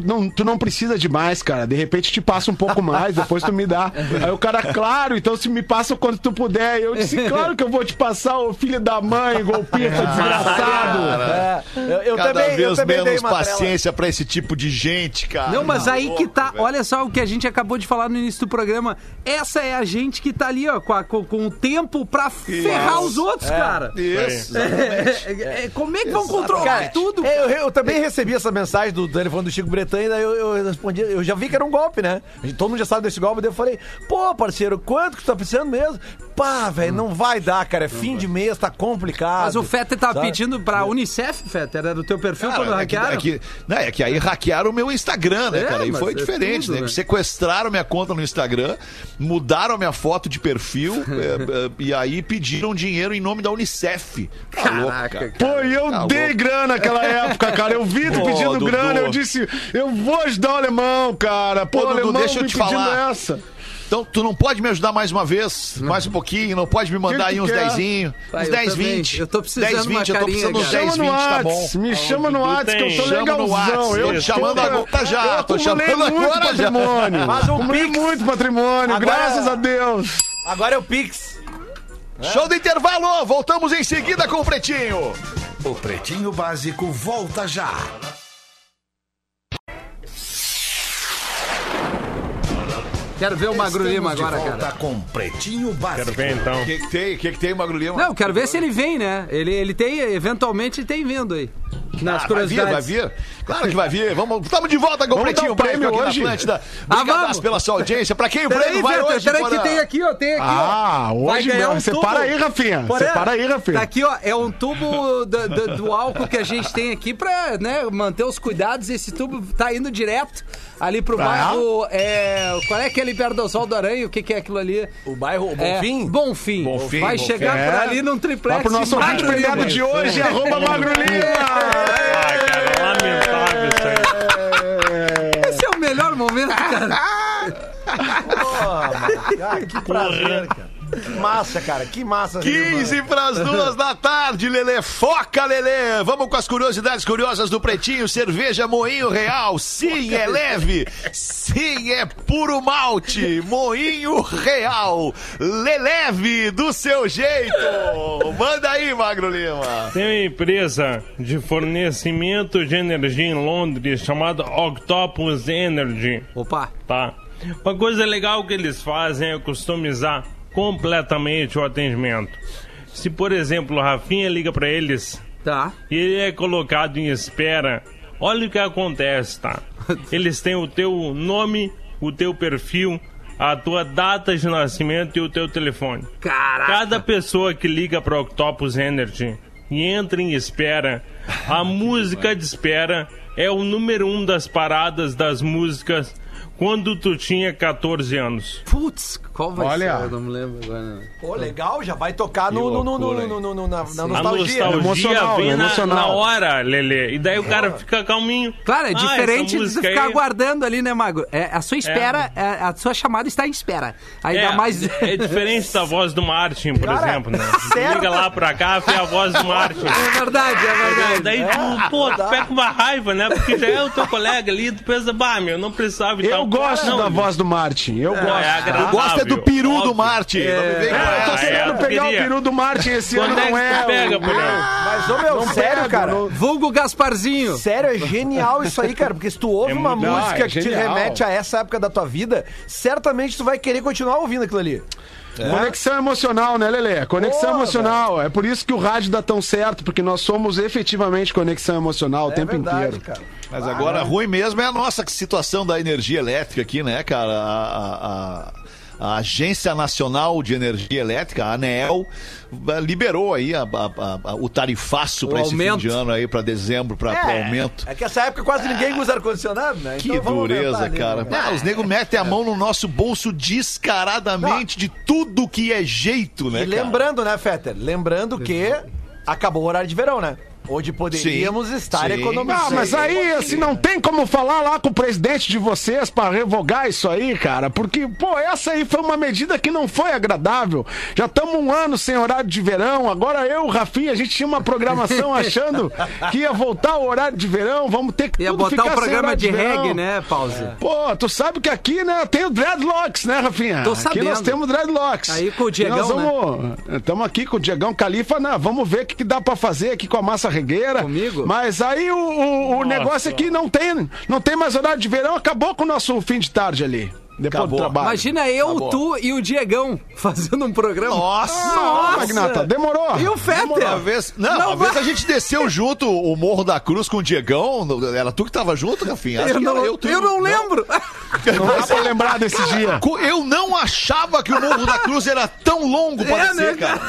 Tu não, tu não precisa de mais, cara. De repente te passa um pouco mais, depois tu me dá. Aí o cara, claro, então se me passa quando tu puder. Eu disse, claro que eu vou te passar, ô filho da mãe, golpista desgraçado. É, eu, eu Cada também, eu vez também dei menos paciência pra esse tipo de gente, cara. Não, mas aí que tá. velho. Olha só o que a gente acabou de falar no início do programa. Essa é a gente que tá ali, ó, com, a- com- com o tempo pra ferrar os outros, cara. Isso. É, é, como é que vão controlar Cara, tudo? é, Eu, eu também recebi essa mensagem do telefone do Chico Bretanha, daí eu, eu respondi, eu já vi que era um golpe, né? Todo mundo já sabe desse golpe, daí eu falei, pô, parceiro, quanto que tu tá precisando mesmo? Pá, velho, não vai dar, cara, é fim de mês, tá complicado. Mas o Fetter tava sabe? pedindo pra Unicef, Fetter, era do teu perfil Cara, quando é que, hackearam? é, que, não, é que aí hackearam o meu Instagram, né, É, cara? E mas foi é diferente, tudo, né? né? Sequestraram minha conta no Instagram, mudaram a minha foto de perfil *laughs* é, é, e aí pediram dinheiro em nome da Unicef. Tá louco, Caraca, cara. Pô, e eu Tá dei louco. grana naquela época, cara. Eu vi tu Pô, pedindo Dudu. grana, eu disse, eu vou ajudar o alemão, cara. Pô, Pô, Dudu, alemão deixa eu te falar. essa. Então, tu não pode me ajudar mais uma vez, mais um pouquinho, não pode me mandar Que aí que uns quer? dezinho, Vai, uns eu 10, também. 20. Eu tô precisando 10, de uma 20, eu tô carinha, precisando uns cara. 10, Chama no 20, tá bom. Me chama no Dudu Whats que eu tô tem. Chama no legalzão. Eu tô chamando agora já, eu tô chamando muito agora já. patrimônio. *laughs* Faz um acumulei Pix. muito patrimônio, Agora- graças a Deus. Agora é o Pix. Show do intervalo, voltamos em seguida com o Pretinho. O Pretinho Básico volta já. Quero ver o Magro Lima Estamos de agora, volta cara. com Pretinho Básico. Quero ver então. O que, que tem? O que, que tem, Magro Lima? Não, quero ver se ele vem, né? Ele, ele tem, eventualmente, ele tem vindo aí. Nas Ah, vai vir, curiosidades. vai vir. Claro que vai vir. Vamos, estamos de volta com o Pretinho o prêmio aqui hoje? na Atlântida. Ah, Obrigadaço vamos. pela sua audiência. Pra quem o prêmio vai Vitor, hoje, peraí que tem aqui, ó, tem aqui, Ah, ó. Vai hoje mesmo. um Separa aí, Rafinha. Separa aí, Rafinha. Tá aqui, ó, é um tubo do, do- do álcool que a gente tem aqui pra, né, manter os cuidados. Esse tubo tá indo direto ali pro Ah. bairro, é, qual é aquele perto do Oswaldo Aranha? O que que é aquilo ali? O bairro É, Bonfim? Bonfim. Bonfim, Vai Bonfim. chegar É. por ali num triplex. Lá pro nosso ouvinte Lima. premiado de hoje, arroba Magro Lima. Ah, cara, lamentável isso aí. Esse é o melhor momento, cara. Ah, que prazer, cara. Que massa, cara, que massa. 15 para as duas da tarde, Lelê. Foca, Lelê. Vamos com as curiosidades curiosas do Pretinho. Cerveja Moinho Real. Sim, é leve. Sim, é puro malte. Moinho Real. Leleve do seu jeito. Manda aí, Magro Lima. Tem uma empresa de fornecimento de energia em Londres chamada Octopus Energy. Opa. tá? Uma coisa legal que eles fazem é customizar completamente o atendimento. Se, por exemplo, o Rafinha liga pra eles Tá. e ele é colocado em espera, olha o que acontece, tá? *laughs* Eles têm o teu nome, o teu perfil, a tua data de nascimento e o teu telefone. Caraca. Cada pessoa que liga para Octopus Energy e entra em espera, *laughs* a música de espera é o número um das paradas das músicas quando tu tinha 14 anos. Putz, qual vai Olha. ser? Eu não me lembro agora. não. Pô, legal, já vai tocar no, no, no, no, no, no- no- na, na A nostalgia. nostalgia Emocional, vem na, emocional. na hora, Lelê. E daí o cara fica calminho. Claro, é Ah, diferente de ficar aí- aguardando ali, né, Mago? É, a sua espera, é, a sua chamada está em espera. Ainda É, mais. é diferente da voz do Martin, por Cara, exemplo, né? Tu certo. Liga lá pra cá, foi a voz do Martin. É verdade, é verdade. Daí tu, pô, tu pega uma raiva, né? Porque já é o teu colega ali, tu pensa, bah, meu, não precisava e tal. Eu gosto Não, da voz do Martin. Eu É gosto. agradável, Eu gosto é do peru óbvio. do vem com É, eu tô Ah, querendo é, pegar queria. o peru do Martin esse ano, Quando é que não é. pega? Mas, ô meu, Não sério, pego, cara. não- Vulgo Gasparzinho. Sério, é genial isso aí, cara. Porque se tu ouve É uma música é que te remete a essa época da tua vida, certamente tu vai querer continuar ouvindo aquilo ali. Conexão emocional, né, Lelê? Conexão emocional. É por isso que o rádio dá tão certo, porque nós somos efetivamente conexão emocional o É tempo verdade, inteiro. cara. Mas agora, ruim mesmo é a nossa situação da energia elétrica aqui, né, cara? A, a- a- a Agência Nacional de Energia Elétrica, a ANEEL, eh, liberou aí a- a- a- o tarifaço para esse fim de ano aí, para dezembro, para aumento. É que essa época quase ninguém usa ar-condicionado, né? Que Então vamos dureza, ali, cara. né? Ah, os negros metem a mão no nosso bolso descaradamente de tudo que é jeito, né, E cara? lembrando, né, Fetter? Lembrando que acabou o horário de verão, né? Onde poderíamos Sim, estar sim. economizando. Ah, mas aí, assim, não tem como falar lá com o presidente de vocês pra revogar isso aí, cara. Porque, pô, essa aí foi uma medida que não foi agradável. Já estamos um ano sem horário de verão. Agora eu, o Rafinha, a gente tinha uma programação *laughs* achando que ia voltar o horário de verão. Vamos ter que Ia tudo botar ficar o sem programa de verão. reggae, né, Pause? Pô, tu sabe que aqui, né, tem o Dreadlocks, né, Rafinha? Tô Aqui sabendo. nós temos Dreadlocks. Aí com o Diegão, Nós vamos... Estamos aqui com o Diegão Califa, né? Vamos ver o que, que dá pra fazer aqui com a massa regueira. Comigo? Mas aí o, o- o negócio é que não tem, não tem mais horário de verão, acabou com o nosso fim de tarde ali. Depois Acabou. do trabalho. Imagina eu, Acabou. tu e o Diegão *laughs* fazendo um programa. Nossa! Nossa, Magnata, demorou. E o Uma Fetter? vez, não, Não uma vez a gente desceu *laughs* junto o Morro da Cruz com o Diegão. Era tu que tava junto, Rafinha? Acho Eu não, eu, tu. não lembro. Não dá pra *laughs* lembrar desse dia. Eu não achava que o Morro da Cruz era tão longo pra É, descer, né, cara.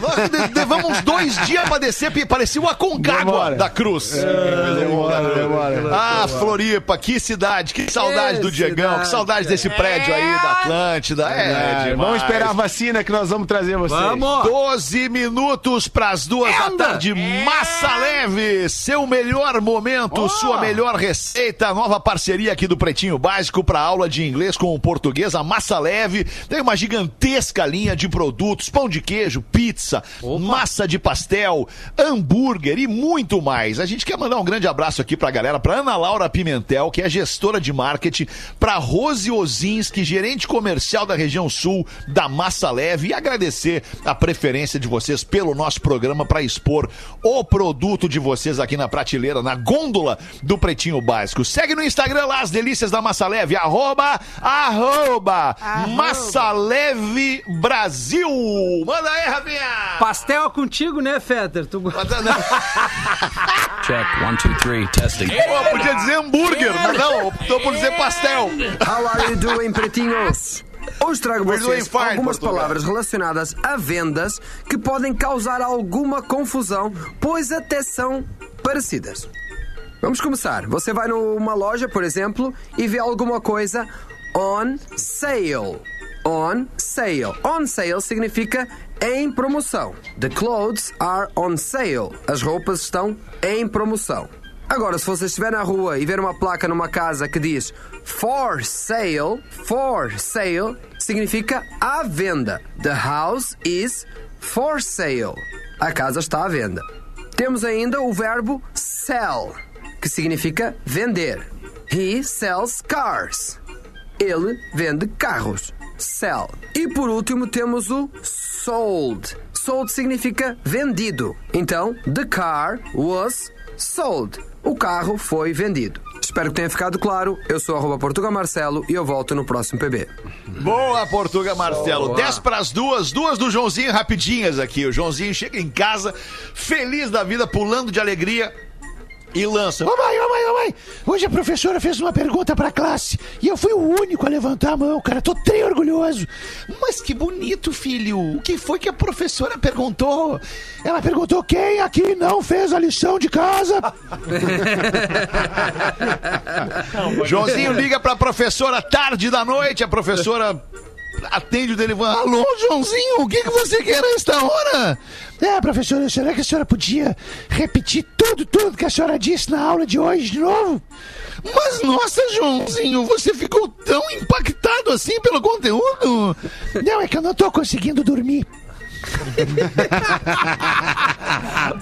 Nós levamos dois dias pra descer, parecia uma concagua Demora. da Cruz. demora, demora. Ah, Floripa, que cidade, que saudade Que do Diegão, que cidade. Desse prédio aí da Atlântida. É, É, demais. vamos esperar a vacina que nós vamos trazer vocês. Vamos. 12 minutos pras duas da Anda. tarde. Massa Leve, seu melhor momento, sua melhor receita. Nova parceria aqui do Pretinho Básico para aula de inglês com o português. A Massa Leve tem uma gigantesca linha de produtos: pão de queijo, pizza, massa de pastel, hambúrguer e muito mais. A gente quer mandar um grande abraço aqui pra galera, pra Ana Laura Pimentel, que é gestora de marketing, pra Rose Ozinski, gerente comercial da região sul da Massa Leve, e agradecer a preferência de vocês pelo nosso programa para expor o produto de vocês aqui na prateleira, na gôndola do Pretinho Básico. Segue no Instagram lá as delícias da Massa Leve, arroba, arroba, Massa Leve Brasil. Manda aí, Rafinha! Pastel é contigo, né, Fetter? Tu... *laughs* Check, one, two, three, testing. Pô, podia dizer hambúrguer, mas não, optou por dizer pastel. You doing, pretinhos? Hoje trago vocês algumas palavras relacionadas a vendas que podem causar alguma confusão, pois até são parecidas. Vamos começar. Você vai numa loja, por exemplo, e vê alguma coisa on sale. On sale. On sale significa em promoção. The clothes are on sale. As roupas estão em promoção. Agora, se você estiver na rua e ver uma placa numa casa que diz for sale, for sale significa à venda. The house is for sale. A casa está à venda. Temos ainda o verbo sell, que significa vender. He sells cars. Ele vende carros. Sell. E por último temos o sold. Sold significa vendido. Então, the car was sold. O carro foi vendido. Espero que tenha ficado claro. Eu sou arroba Portugal Marcelo e eu volto no próximo PB. Boa, Portuga Marcelo. 10 pras duas, duas do Joãozinho rapidinhas aqui. O Joãozinho chega em casa, feliz da vida, pulando de alegria. E lança. Ô mãe, ô mãe, ô mãe, hoje a professora fez uma pergunta pra classe e eu fui o único a levantar a mão, cara. Tô tri orgulhoso. Mas que bonito, filho. O que foi que a professora perguntou? Ela perguntou quem aqui não fez a lição de casa. *laughs* Joãozinho liga pra professora tarde da noite, a professora atende o telefone. Alô, Joãozinho, o que, que você quer a esta hora? É, professora, será que a senhora podia repetir tudo, tudo que a senhora disse na aula de hoje de novo? Mas, nossa, Joãozinho, você ficou tão impactado assim pelo conteúdo? Não, é que eu não tô conseguindo dormir.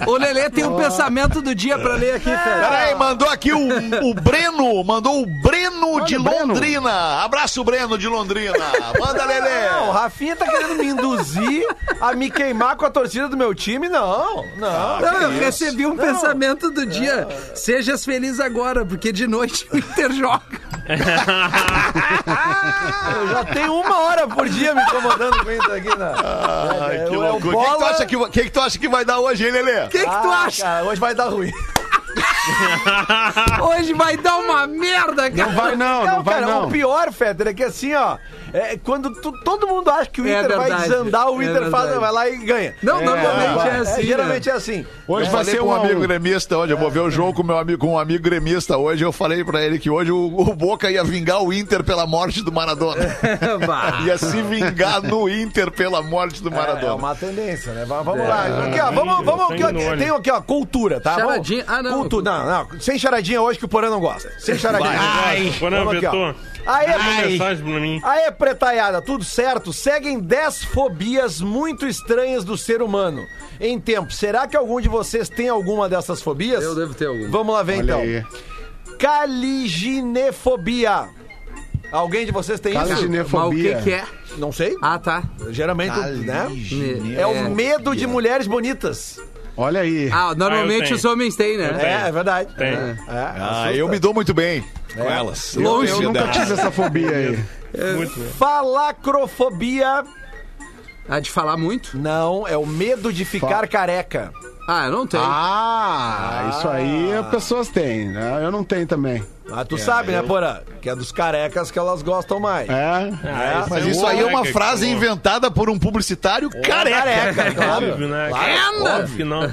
O Lelê tem um pensamento do dia pra ler aqui, Fetter. Peraí, mandou aqui o, o Breno, mandou o Breno de Breno. Londrina. Abraço, Breno de Londrina. Manda, Lelê. Não, o Rafinha tá querendo me induzir a me queimar com a torcida do meu time? Não, não. Não, eu recebi um pensamento do dia. Sejas feliz agora, porque de noite o Inter joga. *laughs* Eu já tenho uma hora por dia me incomodando com isso aqui, né? Ai, que É o loucura. O que, que tu acha que, que que tu acha que vai dar hoje, hein, Lelê? O que, que tu Ah, acha? cara, hoje vai dar ruim. *laughs* Hoje vai dar uma merda, cara. Não vai não, não, vai cara, não. o pior, Fetter, é que assim, ó, é, quando tu- todo mundo acha que o É Inter vai verdade, desandar, o é Inter faz, vai lá e ganha. Não, normalmente é, É, assim. geralmente né? é assim. Hoje É, vai falei ser com um um amigo gremista hoje. Eu vou ver o jogo com, meu amigo, com um amigo gremista hoje. Eu falei pra ele que hoje o, o Boca ia vingar o Inter pela morte do Maradona. *laughs* Ia se vingar no Inter pela morte do É, Maradona. é uma tendência, né? Vamos, vamos lá. Aqui, ó, vamos, vamos aqui, ó, tem aqui, ó, cultura, tá? Charadinha. Ah, não. Cultura. Não, não, sem charadinha hoje que o Porã não gosta. Sem charadinha. Ai, Porã vetou. Aê, Manda mensagem pra mim. Aê, pretaiada, tudo certo? Seguem 10 fobias muito estranhas do ser humano. Em tempo, será que algum de vocês tem alguma dessas fobias? Eu devo ter alguma. Vamos lá ver Olha então. aí. Caliginefobia. Alguém de vocês tem Mas o Caliginefobia. que que é? isso? Não sei. Ah, tá. Geralmente, né? Ne- É o medo de mulheres bonitas. Olha aí. Ah, normalmente tenho. os homens têm, né? É, é verdade. Tem. É, Ah, eu me dou muito bem com elas. Longe. Eu nunca tive essa fobia aí. *laughs* Muito bem. Falacrofobia. Ah, de falar muito? Não, é o medo de ficar careca. Ah, eu não tenho. Ah, isso aí as pessoas têm, né? Eu não tenho também. Ah, tu sabe, né, Porã? Que é dos carecas que elas gostam mais. É? Ah, esse Mas é isso aí é uma frase inventada por um publicitário careca. Careca, claro. Óbvio, né? Claro, Óbvio que não.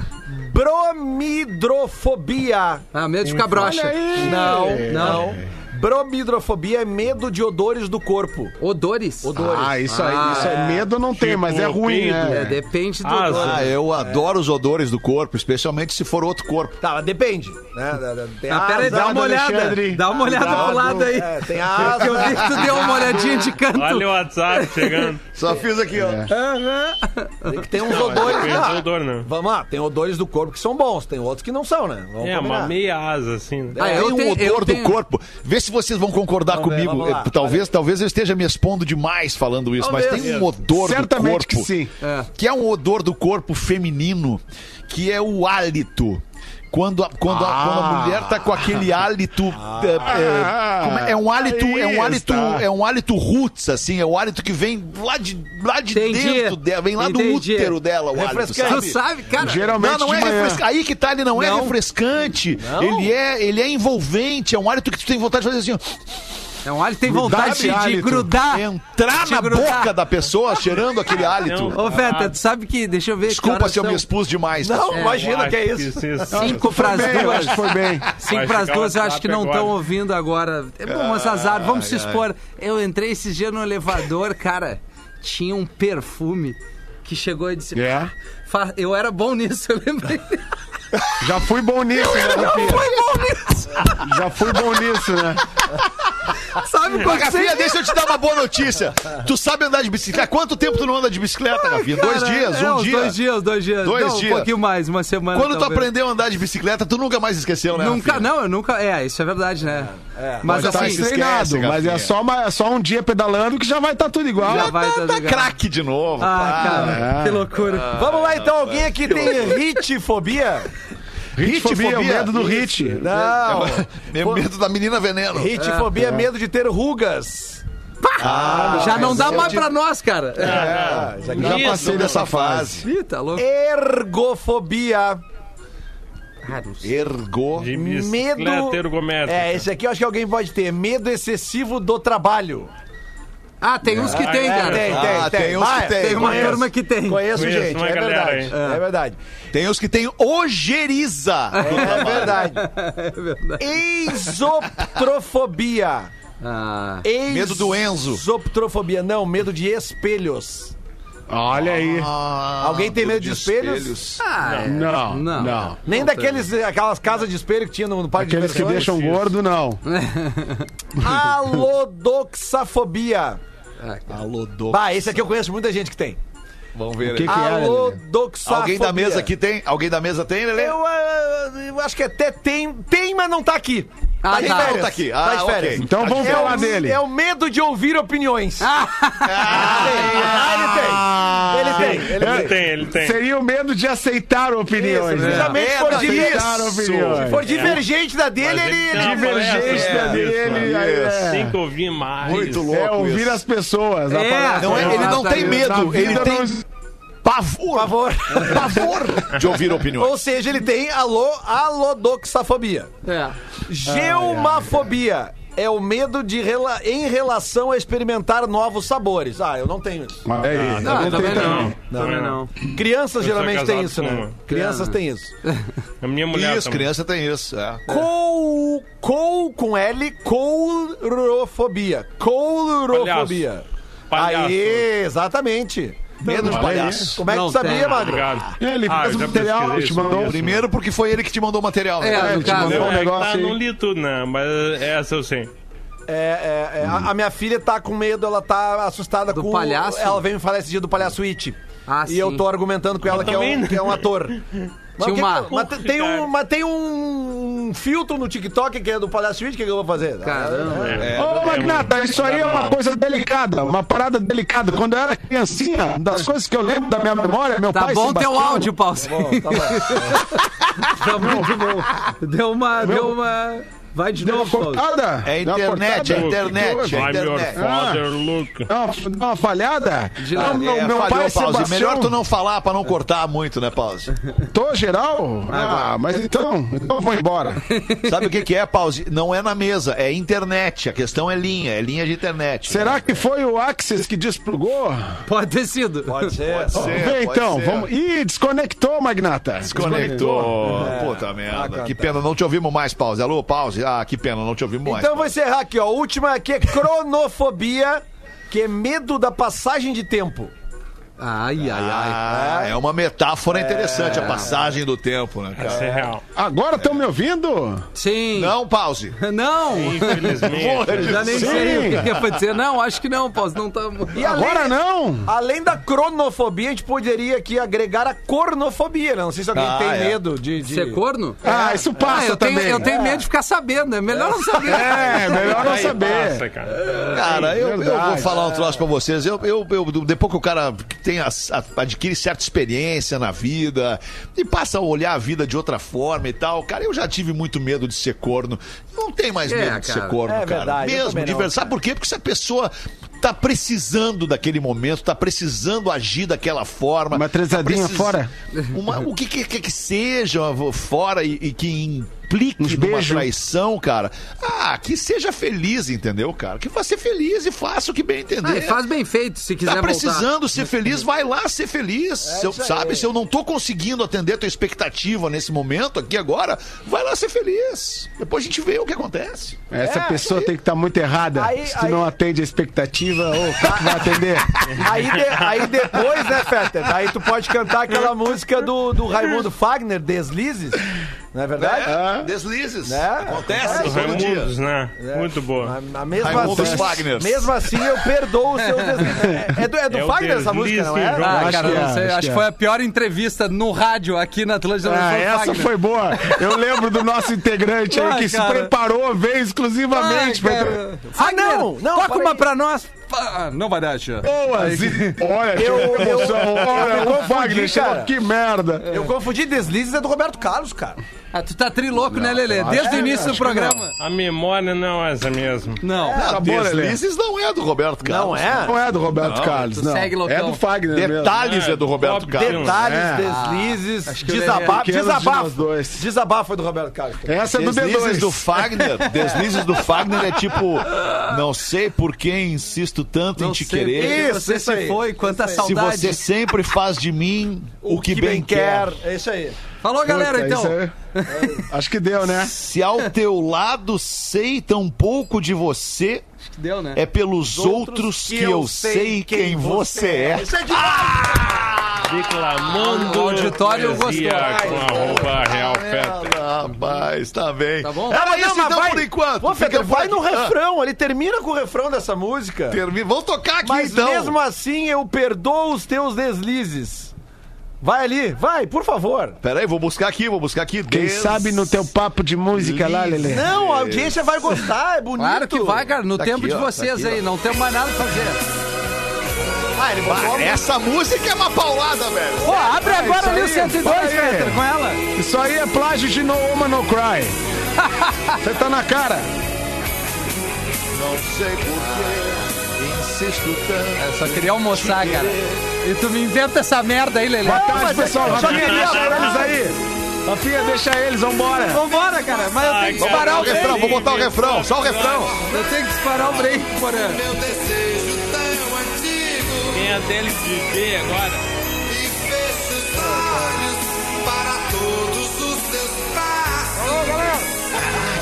Bromidrofobia. Ah, medo de ficar broxa. Não, Não. Não. Bromidrofobia é medo de odores do corpo. Odores? Odores. Ah, isso aí, Ah, isso é medo não tem, Tipo mas é ruim, peido. É, né? depende do Ah, odor. Ah, eu adoro os odores do corpo, especialmente se for outro corpo. Tá, mas depende. Né? Tem Ah, pera aí, dá uma olhada. Alexandre. Dá uma olhada pro lado aí. É, tem eu asa. vi que tu deu uma olhadinha de canto. Olha o WhatsApp chegando. *laughs* Só fiz aqui, ó. Tem que ter uns odores. Fez Ah, odor, não. Vamos lá, tem odores do corpo que são bons, tem outros que não são, né? Vamos É, combinar. uma meia asa, assim. né? Ah, eu Tem um tenho- eu odor tenho- do corpo. Vê se vocês vão concordar Vamos ver, comigo. lá. Eh, talvez, talvez eu esteja me expondo demais falando isso, mas tem um odor Certamente do corpo. que sim. É. Que é um odor do corpo feminino, que é o hálito. Quando a, quando, a, quando a mulher tá com aquele hálito. *laughs* é, é, é, é um hálito. É um hálito. É um hálito roots, assim. É um hálito que vem lá de, lá de Entendi. dentro dela. Vem lá Entendi. do útero dela, o hálito. Tu Sabe? sabe, cara? Geralmente Não, não é refrescante. Aí que tá, ele não, é Não. refrescante. Não? Ele é, ele é envolvente. É um hálito que tu tem vontade de fazer assim, ó, É um alho que tem Grudar vontade de, de hálito. grudar. entrar na grudar. boca da pessoa cheirando aquele hálito. Não. Ô, Feta, tu sabe que. Deixa eu ver. que Desculpa se eu são. me expus demais. Não, pessoal. imagina que é isso. se- Cinco Foi pras bem, duas. acho que foi bem. Cinco pras duas, eu acho que não estão ouvindo agora. É bom, mas azar. Vamos se expor. Eu entrei esses dias no elevador, cara. Tinha um perfume que chegou e disse. É. "Fa- Eu era bom nisso, eu lembrei. Já fui bom nisso, né, Rafinha? Já fui bom nisso, né? Sabe quando Rafinha, você... deixa eu te dar uma boa notícia. Tu sabe andar de bicicleta? Quanto tempo tu não anda de bicicleta, Rafinha? Dois dias, é, um dia. Dois dias, dois dias. Dois Não, dias. Um pouquinho mais, uma semana. Quando tu talvez. aprendeu a andar de bicicleta, tu nunca mais esqueceu, né? Nunca, Rafinha? não, eu nunca. É, isso é verdade, né? Mas Mas tá assim, se Treinado, esquece, mas é só, uma- é só um dia pedalando que já vai estar tudo igual. já vai tá Tá ligado. craque de novo. Ah, para. cara, que loucura. Vamos lá então, alguém aqui tem hitifobia? Hitfobia, o Hitfobia. medo do hit. Não. Meu medo da menina veneno. Hitifobia é medo de ter rugas. já não dá mais pra nós, cara. Ah, já Já Isso, passei dessa fase. Ih, tá louco. Ergofobia. Ergo. De Medo. É, esse aqui eu acho que alguém pode ter. Medo excessivo do trabalho. Ah, tem uns que tem, É, cara. tem, tem, Ah, tem. tem uns que tem. Tem uma conheço. turma que tem. Conheço, Conheço gente, é galera verdade. aí. É verdade. Tem os que tem ojeriza. É verdade. É verdade. Exoptrofobia. Ah, Medo do Enzo. Exoptrofobia, não, medo de espelhos. Olha aí. Alguém tem medo de espelhos? ah, é. Não, Não. não. Nem Não daqueles, aquelas casas de espelho que tinha no, no parque Aqueles de que diversões. deixam gordo, não. *laughs* Alodoxafobia. Alô, do... Bah, esse aqui eu conheço muita gente que tem. Vamos ver O que aí. que é, Lelê? Alodoxafobia. Alguém da mesa aqui tem? Alguém da mesa tem, Lelê? Eu, ah, eu acho que até tem, tem, mas não tá aqui. Ah, tá de tá. tá aqui. Tá Ah, férias. ok. Então vamos É falar o, dele. é o medo de ouvir opiniões. Ah, Ah, ele tem. Ele tem. Ele Ele tem. tem, ele tem. Seria o medo de aceitar opiniões, Isso, né? justamente É, se for não, diver- Aceitar opiniões. Se for divergente da dele, Mas ele. ele ele- uma Divergência palestra dele, é. Tem que ouvir mais. Muito louco É ouvir isso. as pessoas. É, Não é, ele não tem Exatamente. medo, ele tem não- pavor, Favor. pavor *laughs* de ouvir opiniões. Ou seja, ele tem alo, alodoxafobia. É. Geomafobia. É o medo de rela- em relação a experimentar novos sabores. Ah, eu não tenho isso. É isso. Não, Eu também tenho não. também. Também não. Crianças geralmente têm isso, né? uma. Crianças têm isso. A minha mulher Isso, também. criança tem isso. É. Cou, cou com L, courofobia. Courofobia. Palhaço. Aí, exatamente. Medo de palhaço. Como é que Não tu sabia. Magro? Obrigado. Ele Ah, fez o material, te mandou. Primeiro porque foi ele que te mandou o material. né? É, É, no te mandou Não, um é que negócio tá, aí. não li tudo, né? Mas essa eu sei. É, é, é, a, a minha filha tá com medo, ela tá assustada Do com. palhaço? Ela veio me falar esse dia do palhaço It. Ah, e sim. eu tô argumentando com ela que é, um, né? que é um ator. *laughs* Mas, que uma- que- mas tem- um, mas tem um filtro no TikTok que é do palhaço It, o que, que eu vou fazer? Caramba. É, Ô, Magnata, isso aí é uma coisa delicada, uma parada delicada. Quando eu era criancinha, das coisas que eu lembro da minha memória, meu Tá pai bom teu Sebastião- áudio, Paulo. Bom, tá bom. *laughs* Tá muito bom. Deu uma. Deu uma. Vai de novo, cortada? É internet, é internet, é internet. Deu uma, falhada? Não, meu, É, meu falhou, pai Pause. Sebastião... Melhor tu não falar pra não cortar muito, né, Pause? Tô geral? Ah, mas então, então eu vou embora. Sabe o que, que é, Pause? Não é na mesa, é internet. A questão é linha, é linha de internet. Será que foi o Axis que desplugou? Pode ter sido. Pode ser. Pode Vamos ser, ver pode então, ser. vamos. Ih, desconectou, Magnata. Desconectou. Puta merda. Que pena, não te ouvimos mais, Pause. Alô, Pause. Ah, que pena, não te ouvimos mais. Então vou encerrar aqui, ó. A última aqui é cronofobia, que é medo da passagem de tempo. Ai, ai, ai. Ah, é uma metáfora interessante, a passagem do tempo, né, Isso cara? é real. Agora estão me ouvindo? Sim. Não, pause. *laughs* Não. Infelizmente. Eu já nem Sim. sei o que que ia dizer. Não, acho que não, Paulo. Não tá. E além, Agora não? além da cronofobia, a gente poderia aqui agregar a cornofobia, né? Não sei se alguém Ah, tem é. medo de... de... Ser corno? Ah, isso passa Ah, eu tenho, também. eu tenho medo de ficar sabendo. É melhor não saber. É, melhor não saber. passa, cara. Cara, eu, eu vou falar um troço pra vocês. Eu, eu, eu- depois que o cara tem as- a- adquire certa experiência na vida e passa a olhar a vida de outra forma e tal, cara, eu já tive muito medo de ser corno. Não tem mais É, medo de cara. ser corno, É cara. verdade, Mesmo, de. Sabe por quê? Porque se a pessoa tá precisando daquele momento, tá precisando agir daquela forma. Uma transadinha tá fora. Uma, o que quer que, que seja fora e, e que implique Uns numa beijos. traição, cara. Ah, que seja feliz, entendeu, cara? Que vá ser feliz e faça o que bem entender. Ah, e faz bem feito, se quiser Tá voltar. precisando ser feliz, vai lá ser feliz. Se eu- sabe? Se eu não tô conseguindo atender a tua expectativa nesse momento, aqui agora, vai lá ser feliz. Depois a gente vê o que acontece. Essa É, pessoa tem que estar muito errada. Aí- Se tu aí- não atende a expectativa, ô, o cara vai atender. *laughs* Aí, de- aí depois, né, Fetter? Aí tu pode cantar aquela música do, do Raimundo Fagner, Deslizes. Não é verdade? É, Deslizes. Né? Acontece Os todo dia. Raimundos, né? Muito boa. A, a mesma Raimundos assim, Fagner. mesmo assim, eu perdoo os seus deslizes. *laughs* É, é do, é do É o Fagner essa música, não é? Ah, Acho cara, que não é, sei. acho Acho que que é. foi a pior entrevista no rádio aqui na Atlântida. Ah, foi o essa Fagner. foi boa. Eu lembro do nosso *laughs* integrante aí Ai, que se cara. preparou, veio exclusivamente. Ai, pra-. Ah, Fagner, não, não, toca uma aí. pra nós. Ah, não vai dar, Xê. Boas. *laughs* Olha, Eu- eu, eu-. Olha, eu o confundi, Fagner cara. que merda. Eu confundi Deslizes é do Roberto Carlos, cara. Ah, tu tá triloco, né, Lelê? Desde o início do programa. A memória não é essa mesmo. Não. Bom, Lelê. Deslizes não é do Roberto Carlos. Não é? Não é do Roberto Carlos, tu não. segue, loucão. é do Fagner mesmo. Detalhes é do Roberto Top Carlos. Detalhes, É. deslizes, que o Lelê é desabafo. pequeno de nós Desabafo. dois. Desabafo foi do Roberto Carlos. Essa é do Deslizes D2. do Fagner. *laughs* Deslizes do Fagner é tipo, *laughs* não sei por que insisto tanto em te querer. Isso, você isso se aí. foi, quanta Se saudade. você sempre faz de mim o, que, bem, quer. É isso aí. Falou, galera, Puta, então. aí- *laughs* Acho que deu, né? Se ao teu lado sei tão pouco de você, Deu, né? é pelos outros que, eu sei quem você é. Isso é demais. Declamando O auditório gostou. com arroba Real Feta. Rapaz, tá bem. Tá bom? Era Mas isso não, mas então vai- por enquanto. Pô, Fica Fetter, por vai aqui. no Ah, refrão. Ele termina com o refrão dessa música. termina. Vamos tocar aqui Mas então. mesmo assim, eu perdoo os teus deslizes. Vai ali, vai, por favor. Pera aí, vou buscar aqui, vou buscar aqui. Quem Des- sabe no teu papo de música lá, Lelê. Não, a audiência vai gostar, é bonito. Claro que vai, cara. No Tá tempo aqui, de ó, tá vocês aqui, aí. ó. Não temos mais nada pra fazer. Ah, ele botou essa música é uma paulada, velho. Pô, abre agora isso ali o aí, 102, vai aí. Fetter, com ela. Isso aí é plágio de No Woman No Cry. Você tá na cara. Não sei porquê se escutando. Eu só queria almoçar, cara. E tu me inventa essa merda aí, Lelê. Boa tarde, pessoal. eu só Rafinha, queria... deixa eles aí. Rafinha, deixa eles, vambora. Vambora, cara. Mas eu tenho que disparar o o refrão, vou botar o refrão, só o refrão. Eu tenho que disparar o break, porra. Quem é dele de ver agora?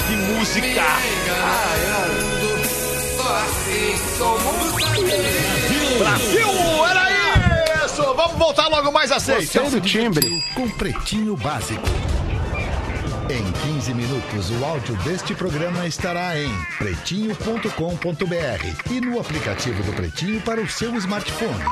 Que música! Brasil, era Vamos voltar logo mais a seis. Gostei do timbre. Com Pretinho Básico. Em 15 minutos, o áudio deste programa estará em pretinho.com.br e no aplicativo do Pretinho para o seu smartphone.